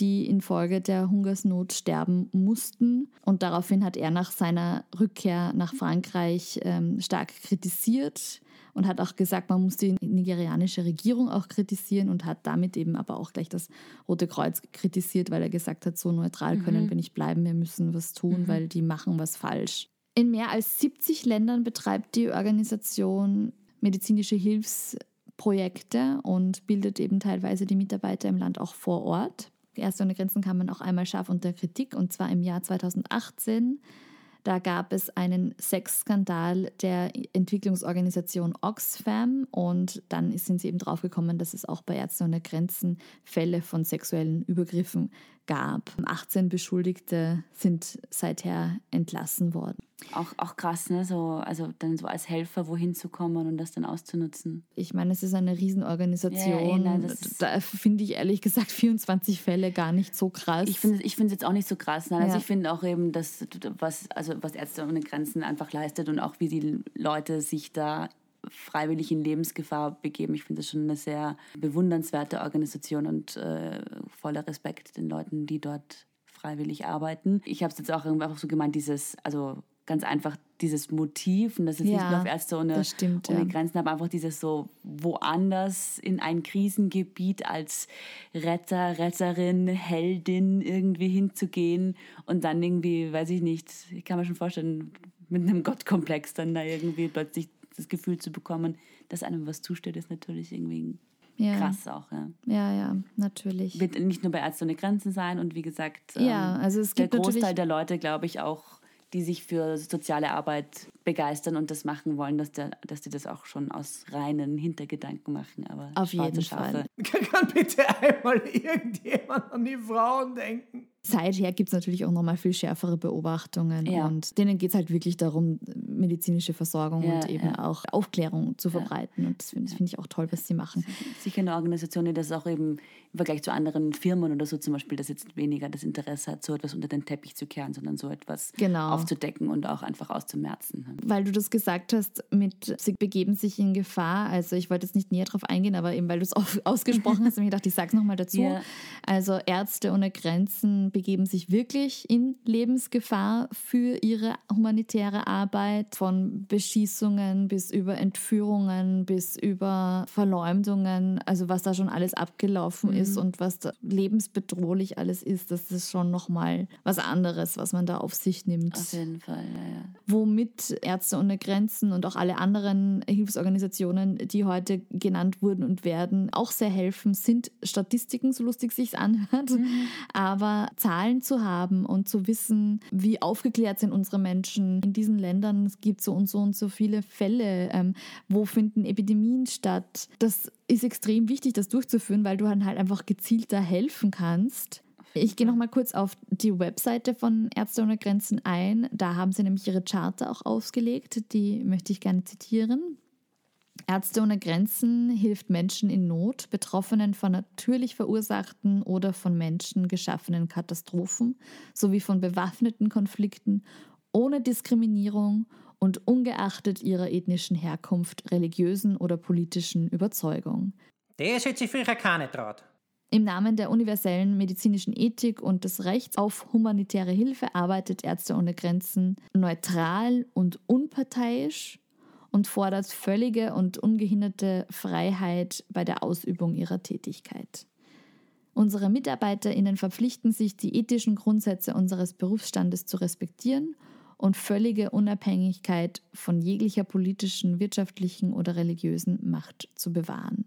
die infolge der Hungersnot sterben mussten. Und daraufhin hat er nach seiner Rückkehr nach Frankreich ähm, stark kritisiert und hat auch gesagt, man muss die nigerianische Regierung auch kritisieren und hat damit eben aber auch gleich das Rote Kreuz kritisiert, weil er gesagt hat, so neutral können wir nicht bleiben, wir müssen was tun, weil die machen was falsch. In mehr als 70 Ländern betreibt die Organisation medizinische Hilfsprojekte und bildet eben teilweise die Mitarbeiter im Land auch vor Ort. Ärzte ohne Grenzen kam man auch einmal scharf unter Kritik und zwar im Jahr 2018. Da gab es einen Sexskandal der Entwicklungsorganisation Oxfam und dann sind sie eben draufgekommen, dass es auch bei Ärzte ohne Grenzen Fälle von sexuellen Übergriffen gab. 18 Beschuldigte sind seither entlassen worden. Auch, auch krass, ne? So, also dann so als Helfer wohin zu kommen und das dann auszunutzen. Ich meine, es ist eine Riesenorganisation. Ja, ja, nein, da finde ich ehrlich gesagt 24 Fälle gar nicht so krass. Ich finde ich es jetzt auch nicht so krass. Nein? Also Ja. ich finde auch eben, dass was, also was Ärzte ohne Grenzen einfach leistet und auch wie die Leute sich da freiwillig in Lebensgefahr begeben. Ich finde das schon eine sehr bewundernswerte Organisation und äh, voller Respekt den Leuten, die dort freiwillig arbeiten. Ich habe es jetzt auch einfach so gemeint, dieses, also ganz einfach dieses Motiv, und das ist nicht Ja, nur auf Ärzte ohne, stimmt, ohne ja. Grenzen, aber einfach dieses so woanders in ein Krisengebiet als Retter, Retterin, Heldin irgendwie hinzugehen und dann irgendwie, weiß ich nicht, ich kann mir schon vorstellen, mit einem Gottkomplex dann da irgendwie plötzlich das Gefühl zu bekommen, dass einem was zusteht, ist natürlich irgendwie ja. krass auch. Ja. Ja, ja, natürlich. Wird nicht nur bei Ärzte ohne Grenzen sein und wie gesagt, Ja, ähm, also es der gibt Großteil natürlich- der Leute, glaube ich, auch, die sich für soziale Arbeit begeistern und das machen wollen, dass, der, dass die das auch schon aus reinen Hintergedanken machen. Aber Auf jeden Schafe, Fall. Kann bitte einmal irgendjemand an die Frauen denken? Seither gibt es natürlich auch nochmal viel schärfere Beobachtungen Ja. und denen geht es halt wirklich darum, medizinische Versorgung Ja, und eben ja. auch Aufklärung zu verbreiten. Und das finde das finde ich auch toll, was sie machen. Sicher eine Organisation, die das auch eben im Vergleich zu anderen Firmen oder so zum Beispiel, das jetzt weniger das Interesse hat, so etwas unter den Teppich zu kehren, sondern so etwas Genau. aufzudecken und auch einfach auszumerzen. Weil du das gesagt hast, mit sie begeben sich in Gefahr. Also ich wollte jetzt nicht näher drauf eingehen, aber eben weil du es ausgesprochen hast, habe ich gedacht, ich sage es nochmal dazu. Also Ärzte ohne Grenzen begeben sich wirklich in Lebensgefahr für ihre humanitäre Arbeit, von Beschießungen bis über Entführungen bis über Verleumdungen, also was da schon alles abgelaufen Mhm. ist und was da lebensbedrohlich alles ist, das ist schon nochmal was anderes, was man da auf sich nimmt Auf jeden Fall, ja, ja. womit Ärzte ohne Grenzen und auch alle anderen Hilfsorganisationen, die heute genannt wurden und werden, auch sehr helfen, sind Statistiken, so lustig sich's anhört. Aber Zahlen zu haben und zu wissen, wie aufgeklärt sind unsere Menschen in diesen Ländern, es gibt so und so und so viele Fälle, ähm, wo finden Epidemien statt, das ist extrem wichtig, das durchzuführen, weil du dann halt einfach gezielter helfen kannst. Ich gehe noch mal kurz auf die Webseite von Ärzte ohne Grenzen ein. Da haben sie nämlich ihre Charta auch ausgelegt. Die möchte ich gerne zitieren. Ärzte ohne Grenzen hilft Menschen in Not, Betroffenen von natürlich verursachten oder von Menschen geschaffenen Katastrophen sowie von bewaffneten Konflikten ohne Diskriminierung und ungeachtet ihrer ethnischen Herkunft, religiösen oder politischen Überzeugung. Das hätte sich früher keine traut. Im Namen der universellen medizinischen Ethik und des Rechts auf humanitäre Hilfe arbeitet Ärzte ohne Grenzen neutral und unparteiisch und fordert völlige und ungehinderte Freiheit bei der Ausübung ihrer Tätigkeit. Unsere MitarbeiterInnen verpflichten sich, die ethischen Grundsätze unseres Berufsstandes zu respektieren und völlige Unabhängigkeit von jeglicher politischen, wirtschaftlichen oder religiösen Macht zu bewahren.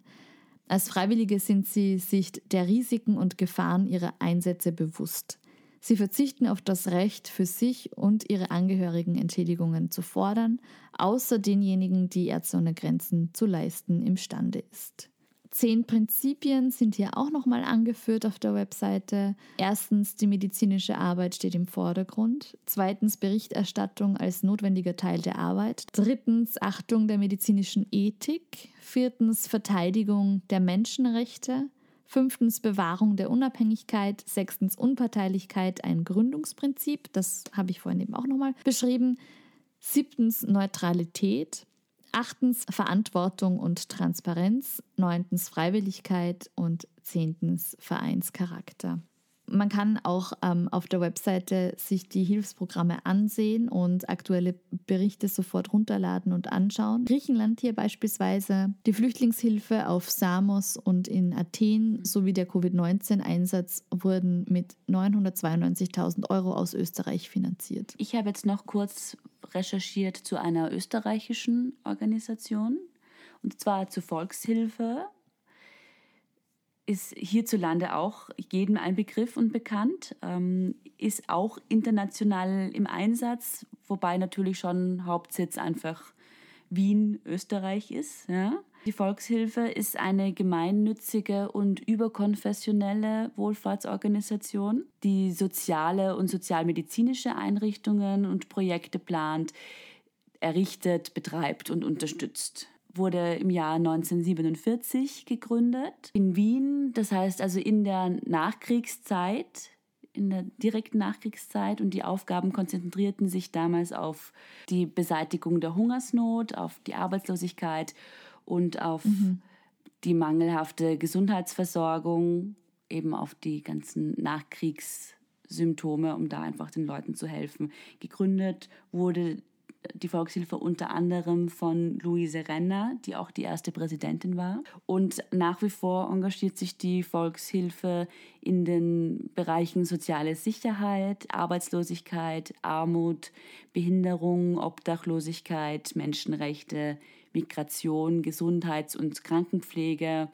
Als Freiwillige sind sie sich der Risiken und Gefahren ihrer Einsätze bewusst. Sie verzichten auf das Recht, für sich und ihre Angehörigen Entschädigungen zu fordern, außer denjenigen, die Ärzte ohne Grenzen zu leisten imstande ist. Zehn Prinzipien sind hier auch nochmal angeführt auf der Webseite. Erstens, die medizinische Arbeit steht im Vordergrund. Zweitens, Berichterstattung als notwendiger Teil der Arbeit. Drittens, Achtung der medizinischen Ethik. Viertens, Verteidigung der Menschenrechte. Fünftens, Bewahrung der Unabhängigkeit. Sechstens, Unparteilichkeit, ein Gründungsprinzip. Das habe ich vorhin eben auch nochmal beschrieben. Siebtens, Neutralität. Achtens Verantwortung und Transparenz. Neuntens Freiwilligkeit und zehntens Vereinscharakter. Man kann auch ähm, auf der Webseite sich die Hilfsprogramme ansehen und aktuelle Berichte sofort runterladen und anschauen. Griechenland hier beispielsweise, die Flüchtlingshilfe auf Samos und in Athen sowie der Covid-19-Einsatz wurden mit 992.000 Euro aus Österreich finanziert. Ich habe jetzt noch kurz recherchiert zu einer österreichischen Organisation, und zwar zur Volkshilfe. Ist hierzulande auch jedem ein Begriff und bekannt, ähm, ist auch international im Einsatz, wobei natürlich schon Hauptsitz einfach Wien, Österreich ist. Ja. Die Volkshilfe ist eine gemeinnützige und überkonfessionelle Wohlfahrtsorganisation, die soziale und sozialmedizinische Einrichtungen und Projekte plant, errichtet, betreibt und unterstützt wurde im Jahr 1947 gegründet in Wien, das heißt also in der Nachkriegszeit in der direkten Nachkriegszeit und die Aufgaben konzentrierten sich damals auf die Beseitigung der Hungersnot, auf die Arbeitslosigkeit und auf mhm. die mangelhafte Gesundheitsversorgung, eben auf die ganzen Nachkriegssymptome, um da einfach den Leuten zu helfen. Gegründet wurde die Volkshilfe unter anderem von Luise Renner, die auch die erste Präsidentin war. Und nach wie vor engagiert sich die Volkshilfe in den Bereichen soziale Sicherheit, Arbeitslosigkeit, Armut, Behinderung, Obdachlosigkeit, Menschenrechte, Migration, Gesundheits- und Krankenpflege,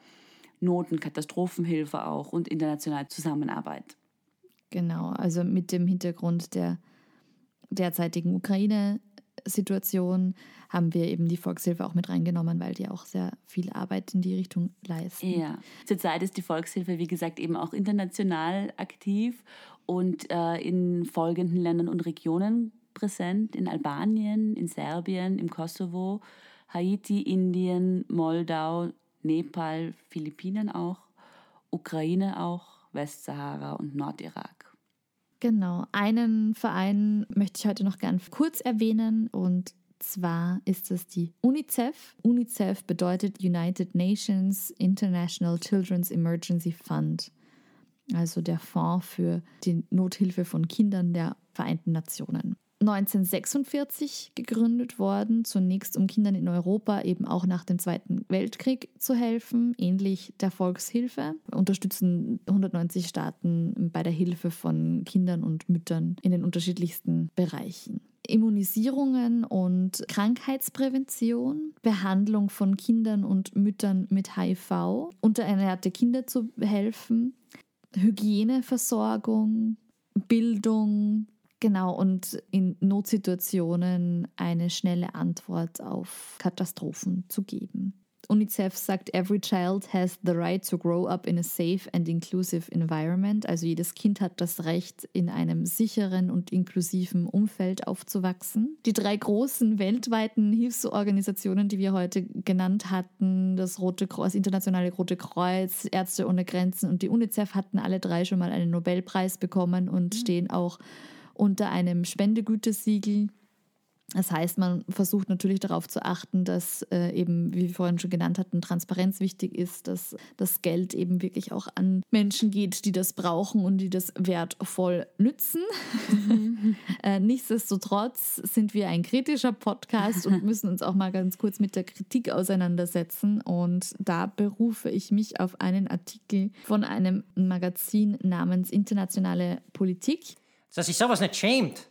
Not- und Katastrophenhilfe auch und internationale Zusammenarbeit. Genau, also mit dem Hintergrund der derzeitigen Ukraine Situation haben wir eben die Volkshilfe auch mit reingenommen, weil die auch sehr viel Arbeit in die Richtung leisten. Ja, zurzeit ist die Volkshilfe, wie gesagt, eben auch international aktiv und äh, in folgenden Ländern und Regionen präsent, in Albanien, in Serbien, im Kosovo, Haiti, Indien, Moldau, Nepal, Philippinen auch, Ukraine auch, Westsahara und Nordirak. Genau, einen Verein möchte ich heute noch gern kurz erwähnen und zwar ist es die UNICEF. UNICEF bedeutet United Nations International Children's Emergency Fund, also der Fonds für die Nothilfe von Kindern der Vereinten Nationen. 1946 gegründet worden, zunächst um Kindern in Europa eben auch nach dem Zweiten Weltkrieg zu helfen, ähnlich der Volkshilfe. Unterstützen 190 Staaten bei der Hilfe von Kindern und Müttern in den unterschiedlichsten Bereichen. Immunisierungen und Krankheitsprävention, Behandlung von Kindern und Müttern mit HIV, unterernährte Kinder zu helfen, Hygieneversorgung, Bildung, Genau, und in Notsituationen eine schnelle Antwort auf Katastrophen zu geben. UNICEF sagt, every child has the right to grow up in a safe and inclusive environment. Also jedes Kind hat das Recht, in einem sicheren und inklusiven Umfeld aufzuwachsen. Die drei großen weltweiten Hilfsorganisationen, die wir heute genannt hatten, das Rote Kreuz, das Internationale Rote Kreuz, Ärzte ohne Grenzen und die UNICEF hatten alle drei schon mal einen Nobelpreis bekommen und mhm. stehen auch unter einem Spendegütesiegel. Das heißt, man versucht natürlich darauf zu achten, dass äh, eben, wie wir vorhin schon genannt hatten, Transparenz wichtig ist, dass das Geld eben wirklich auch an Menschen geht, die das brauchen und die das wertvoll nützen. äh, nichtsdestotrotz sind wir ein kritischer Podcast und müssen uns auch mal ganz kurz mit der Kritik auseinandersetzen. Und da berufe ich mich auf einen Artikel von einem Magazin namens Internationale Politik. Dass sich sowas nicht schämt.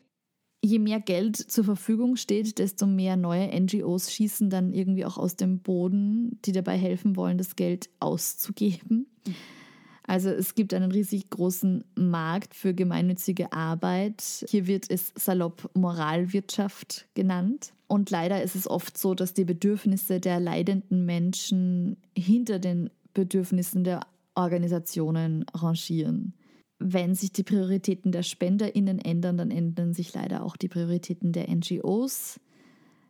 je mehr Geld zur Verfügung steht, desto mehr neue NGOs schießen dann irgendwie auch aus dem Boden, die dabei helfen wollen, das Geld auszugeben. Also es gibt einen riesig großen Markt für gemeinnützige Arbeit. Hier wird es salopp Moralwirtschaft genannt. Und leider ist es oft so, dass die Bedürfnisse der leidenden Menschen hinter den Bedürfnissen der Organisationen rangieren wenn sich die Prioritäten der SpenderInnen ändern, dann ändern sich leider auch die Prioritäten der NGOs.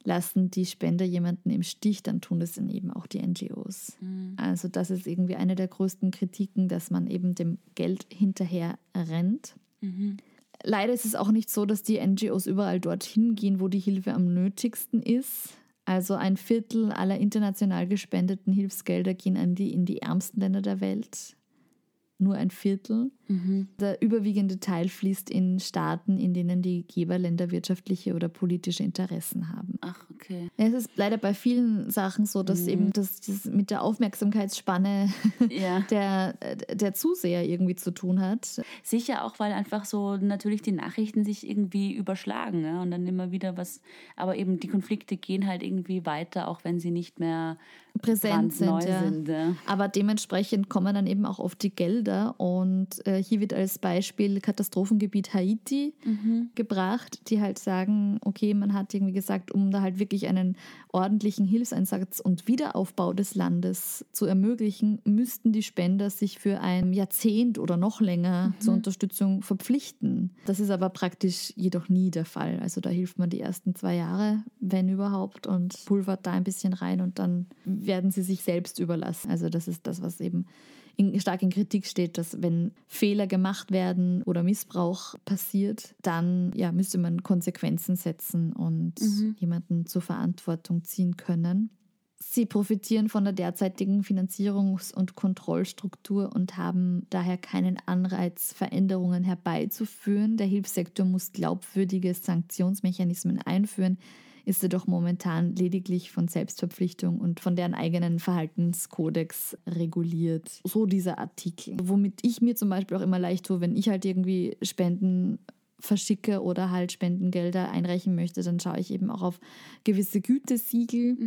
Lassen die Spender jemanden im Stich, dann tun das dann eben auch die NGOs. Also das ist irgendwie eine der größten Kritiken, dass man eben dem Geld hinterher rennt. Leider ist es auch nicht so, dass die NGOs überall dorthin gehen, wo die Hilfe am nötigsten ist. Also ein Viertel aller international gespendeten Hilfsgelder gehen an die, in die ärmsten Länder der Welt nur ein Viertel. Der überwiegende Teil fließt in Staaten, in denen die Geberländer wirtschaftliche oder politische Interessen haben. Ach, okay. Es ist leider bei vielen Sachen so, dass eben das, das mit der Aufmerksamkeitsspanne Ja. der, der Zuseher irgendwie zu tun hat. Sicher auch, weil einfach so natürlich die Nachrichten sich irgendwie überschlagen ja? und dann immer wieder was, aber eben die Konflikte gehen halt irgendwie weiter, auch wenn sie nicht mehr Präsent sind, ja. sind. Ja. Aber dementsprechend kommen dann eben auch oft die Gelder. Und äh, hier wird als Beispiel Katastrophengebiet Haiti gebracht, die halt sagen, okay, man hat irgendwie gesagt, um da halt wirklich einen ordentlichen Hilfseinsatz und Wiederaufbau des Landes zu ermöglichen, müssten die Spender sich für ein Jahrzehnt oder noch länger zur Unterstützung verpflichten. Das ist aber praktisch jedoch nie der Fall. Also da hilft man die ersten zwei Jahre, wenn überhaupt, und pulvert da ein bisschen rein und dann werden sie sich selbst überlassen. Also das ist das, was eben in, stark in Kritik steht, dass wenn Fehler gemacht werden oder Missbrauch passiert, dann ja, müsste man Konsequenzen setzen und jemanden zur Verantwortung ziehen können. Sie profitieren von der derzeitigen Finanzierungs- und Kontrollstruktur und haben daher keinen Anreiz, Veränderungen herbeizuführen. Der Hilfssektor muss glaubwürdige Sanktionsmechanismen einführen, ist jedoch momentan lediglich von Selbstverpflichtung und von deren eigenen Verhaltenskodex reguliert. So dieser Artikel. Womit ich mir zum Beispiel auch immer leicht tue, wenn ich halt irgendwie Spenden verschicke oder halt Spendengelder einreichen möchte, dann schaue ich eben auch auf gewisse Gütesiegel,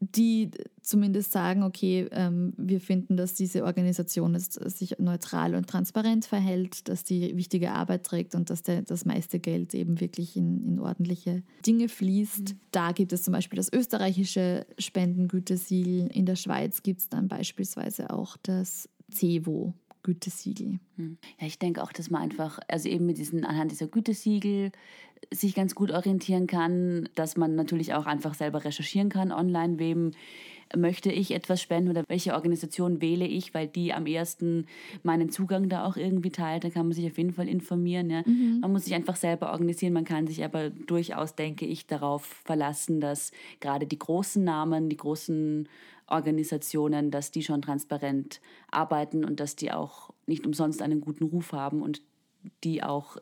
die zumindest sagen, okay, ähm, wir finden, dass diese Organisation jetzt sich neutral und transparent verhält, dass die wichtige Arbeit trägt und dass der, das meiste Geld eben wirklich in, in ordentliche Dinge fließt. Da gibt es zum Beispiel das österreichische Spendengütesiegel. In der Schweiz gibt es dann beispielsweise auch das CEVO. Gütesiegel. Ja, ich denke auch, dass man einfach, also eben mit diesen, anhand dieser Gütesiegel sich ganz gut orientieren kann, dass man natürlich auch einfach selber recherchieren kann online, wem möchte ich etwas spenden oder welche Organisation wähle ich, weil die am ersten meinen Zugang da auch irgendwie teilt. Da kann man sich auf jeden Fall informieren. Ja. Man muss sich einfach selber organisieren. Man kann sich aber durchaus, denke ich, darauf verlassen, dass gerade die großen Namen, die großen Organisationen, dass die schon transparent arbeiten und dass die auch nicht umsonst einen guten Ruf haben und die auch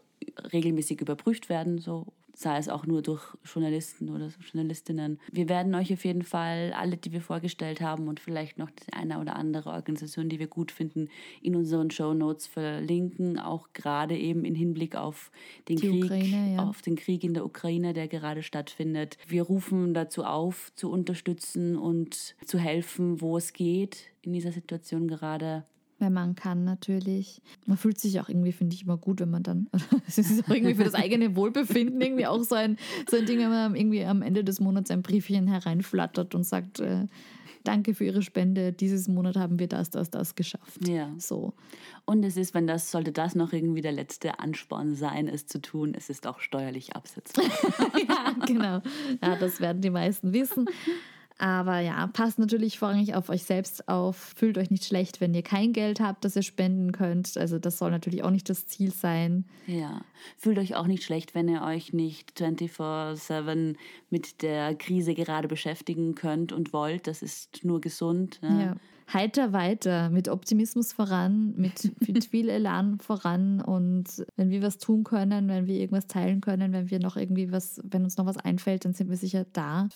regelmäßig überprüft werden, so sei es auch nur durch Journalisten oder Journalistinnen. Wir werden euch auf jeden Fall alle, die wir vorgestellt haben und vielleicht noch die eine oder andere Organisation, die wir gut finden, in unseren Show Notes verlinken, auch gerade eben im Hinblick auf den Die Krieg, Ukraine, ja. auf den Krieg in der Ukraine, der gerade stattfindet. Wir rufen dazu auf, zu unterstützen und zu helfen, wo es geht in dieser Situation gerade. Wenn man kann, natürlich. Man fühlt sich auch irgendwie, finde ich, immer gut, wenn man dann. Es ist auch irgendwie für das eigene Wohlbefinden irgendwie auch so ein, so ein Ding, wenn man irgendwie am Ende des Monats ein Briefchen hereinflattert und sagt, äh, danke für Ihre Spende, dieses Monat haben wir das, das, das geschafft. Ja. So. Und es ist, wenn das, sollte das noch irgendwie der letzte Ansporn sein, es zu tun, es ist auch steuerlich absetzbar. ja, genau. Ja, das werden die meisten wissen. Aber ja, passt natürlich vorrangig auf euch selbst auf. Fühlt euch nicht schlecht, wenn ihr kein Geld habt, das ihr spenden könnt. Also das soll natürlich auch nicht das Ziel sein. Ja, fühlt euch auch nicht schlecht, wenn ihr euch nicht 24/7 mit der Krise gerade beschäftigen könnt und wollt. Das ist nur gesund. ne? Ja. Heiter weiter, mit Optimismus voran, mit, mit viel Elan voran und wenn wir was tun können, wenn wir irgendwas teilen können, wenn wir noch irgendwie was, wenn uns noch was einfällt, dann sind wir sicher da.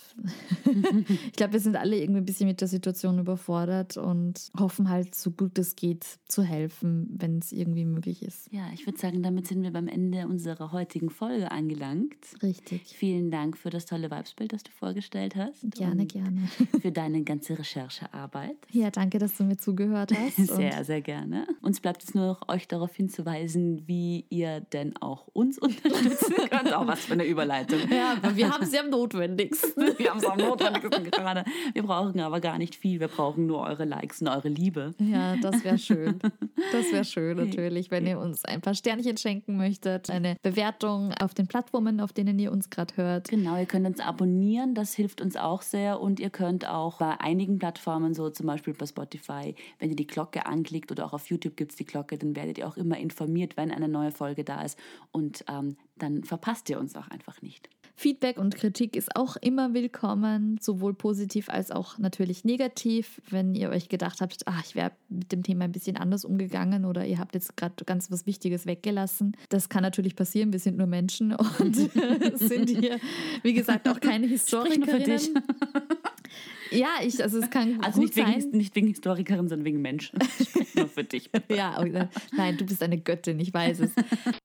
ich glaube, wir sind alle irgendwie ein bisschen mit der Situation überfordert und hoffen halt, so gut es geht, zu helfen, wenn es irgendwie möglich ist. Ja, ich würde sagen, damit sind wir beim Ende unserer heutigen Folge angelangt. Richtig. Vielen Dank für das tolle Vibesbild, das du vorgestellt hast. Gerne, gerne. Für deine ganze Recherchearbeit. Ja, danke, dass du mir zugehört hast. Sehr, sehr gerne. Uns bleibt es nur noch, euch darauf hinzuweisen, wie ihr denn auch uns unterstützen könnt. Auch was für eine Überleitung. ja, aber wir haben es ja am notwendigsten. Wir haben es am notwendigsten gerade. Wir brauchen aber gar nicht viel. Wir brauchen nur eure Likes und eure Liebe. Ja, das wäre schön. Das wäre schön natürlich, wenn ihr uns ein paar Sternchen schenken möchtet. Eine Bewertung auf den Plattformen, auf denen ihr uns gerade hört. Genau, ihr könnt uns abonnieren, das hilft uns auch sehr. Und ihr könnt auch bei einigen Plattformen, so zum Beispiel bei Spotify, wenn ihr die Glocke anklickt oder auch auf YouTube gibt es die Glocke, dann werdet ihr auch immer informiert, wenn eine neue Folge da ist. Und ähm, dann verpasst ihr uns auch einfach nicht. Feedback und Kritik ist auch immer willkommen, sowohl positiv als auch natürlich negativ. Wenn ihr euch gedacht habt, ach, ich wäre mit dem Thema ein bisschen anders umgegangen oder ihr habt jetzt gerade ganz was Wichtiges weggelassen. Das kann natürlich passieren, wir sind nur Menschen und sind hier, wie gesagt, auch keine. Historikerinnen. Ja, ich, also es kann Also gut nicht wegen, sein. nicht wegen Historikerin, sondern wegen Menschen. Sprich nur für dich. Ja, oder- nein, du bist eine Göttin, ich weiß es.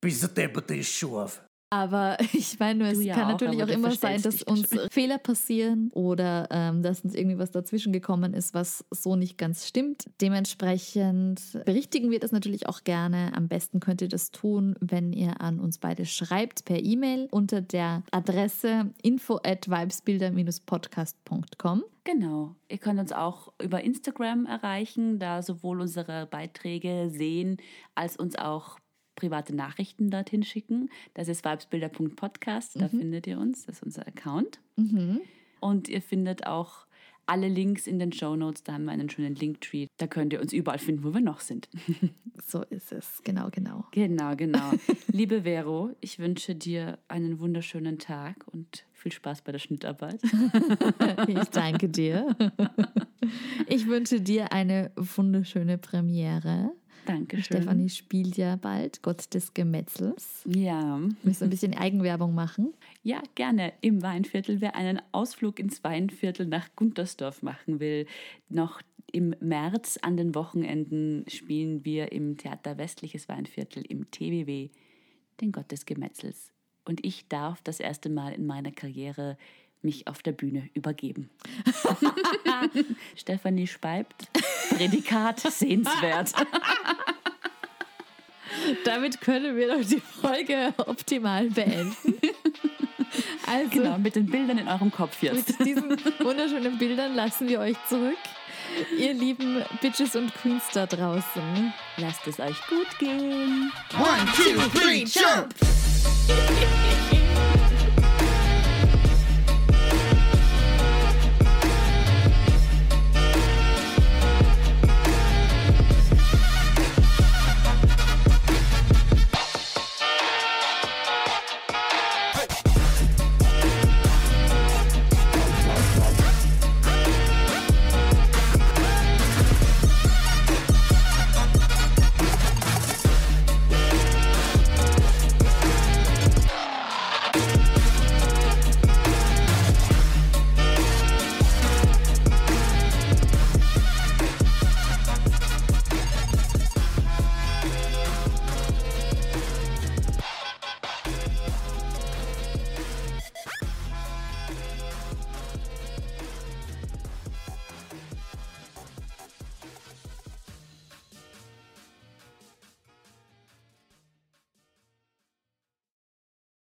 Bist du deppert, ist scharf. Aber ich meine nur, es ja kann auch, natürlich auch immer sein, dass uns Fehler passieren oder ähm, dass uns irgendwie was dazwischen gekommen ist, was so nicht ganz stimmt. Dementsprechend berichtigen wir das natürlich auch gerne. Am besten könnt ihr das tun, wenn ihr an uns beide schreibt per E-Mail unter der Adresse info at vibesbilder-podcast.com. Genau. Ihr könnt uns auch über Instagram erreichen, da sowohl unsere Beiträge sehen, als uns auch private Nachrichten dorthin schicken. Das ist vibesbilder.podcast, da findet ihr uns, das ist unser Account. Und ihr findet auch alle Links in den Show Notes, da haben wir einen schönen Linktree. Da könnt ihr uns überall finden, wo wir noch sind. So ist es, genau, genau. genau, genau. Liebe Vero, ich wünsche dir einen wunderschönen Tag und viel Spaß bei der Schnittarbeit. Ich danke dir. Ich wünsche dir eine wunderschöne Premiere. Dankeschön. Stefanie spielt ja bald Gott des Gemetzels. Ja. Müssen wir ein bisschen Eigenwerbung machen. Ja, gerne im Weinviertel. Wer einen Ausflug ins Weinviertel nach Guntersdorf machen will, noch im März an den Wochenenden spielen wir im Theater Westliches Weinviertel im TWW den Gott des Gemetzels. Und ich darf das erste Mal in meiner Karriere mich auf der Bühne übergeben. Stefanie speibt, Prädikat sehenswert. Damit können wir doch die Folge optimal beenden. Also Genau, mit den Bildern in eurem Kopf jetzt. mit diesen wunderschönen Bildern lassen wir euch zurück. Ihr lieben Bitches und Queens da draußen. Lasst es euch gut gehen. One, two, three, jump!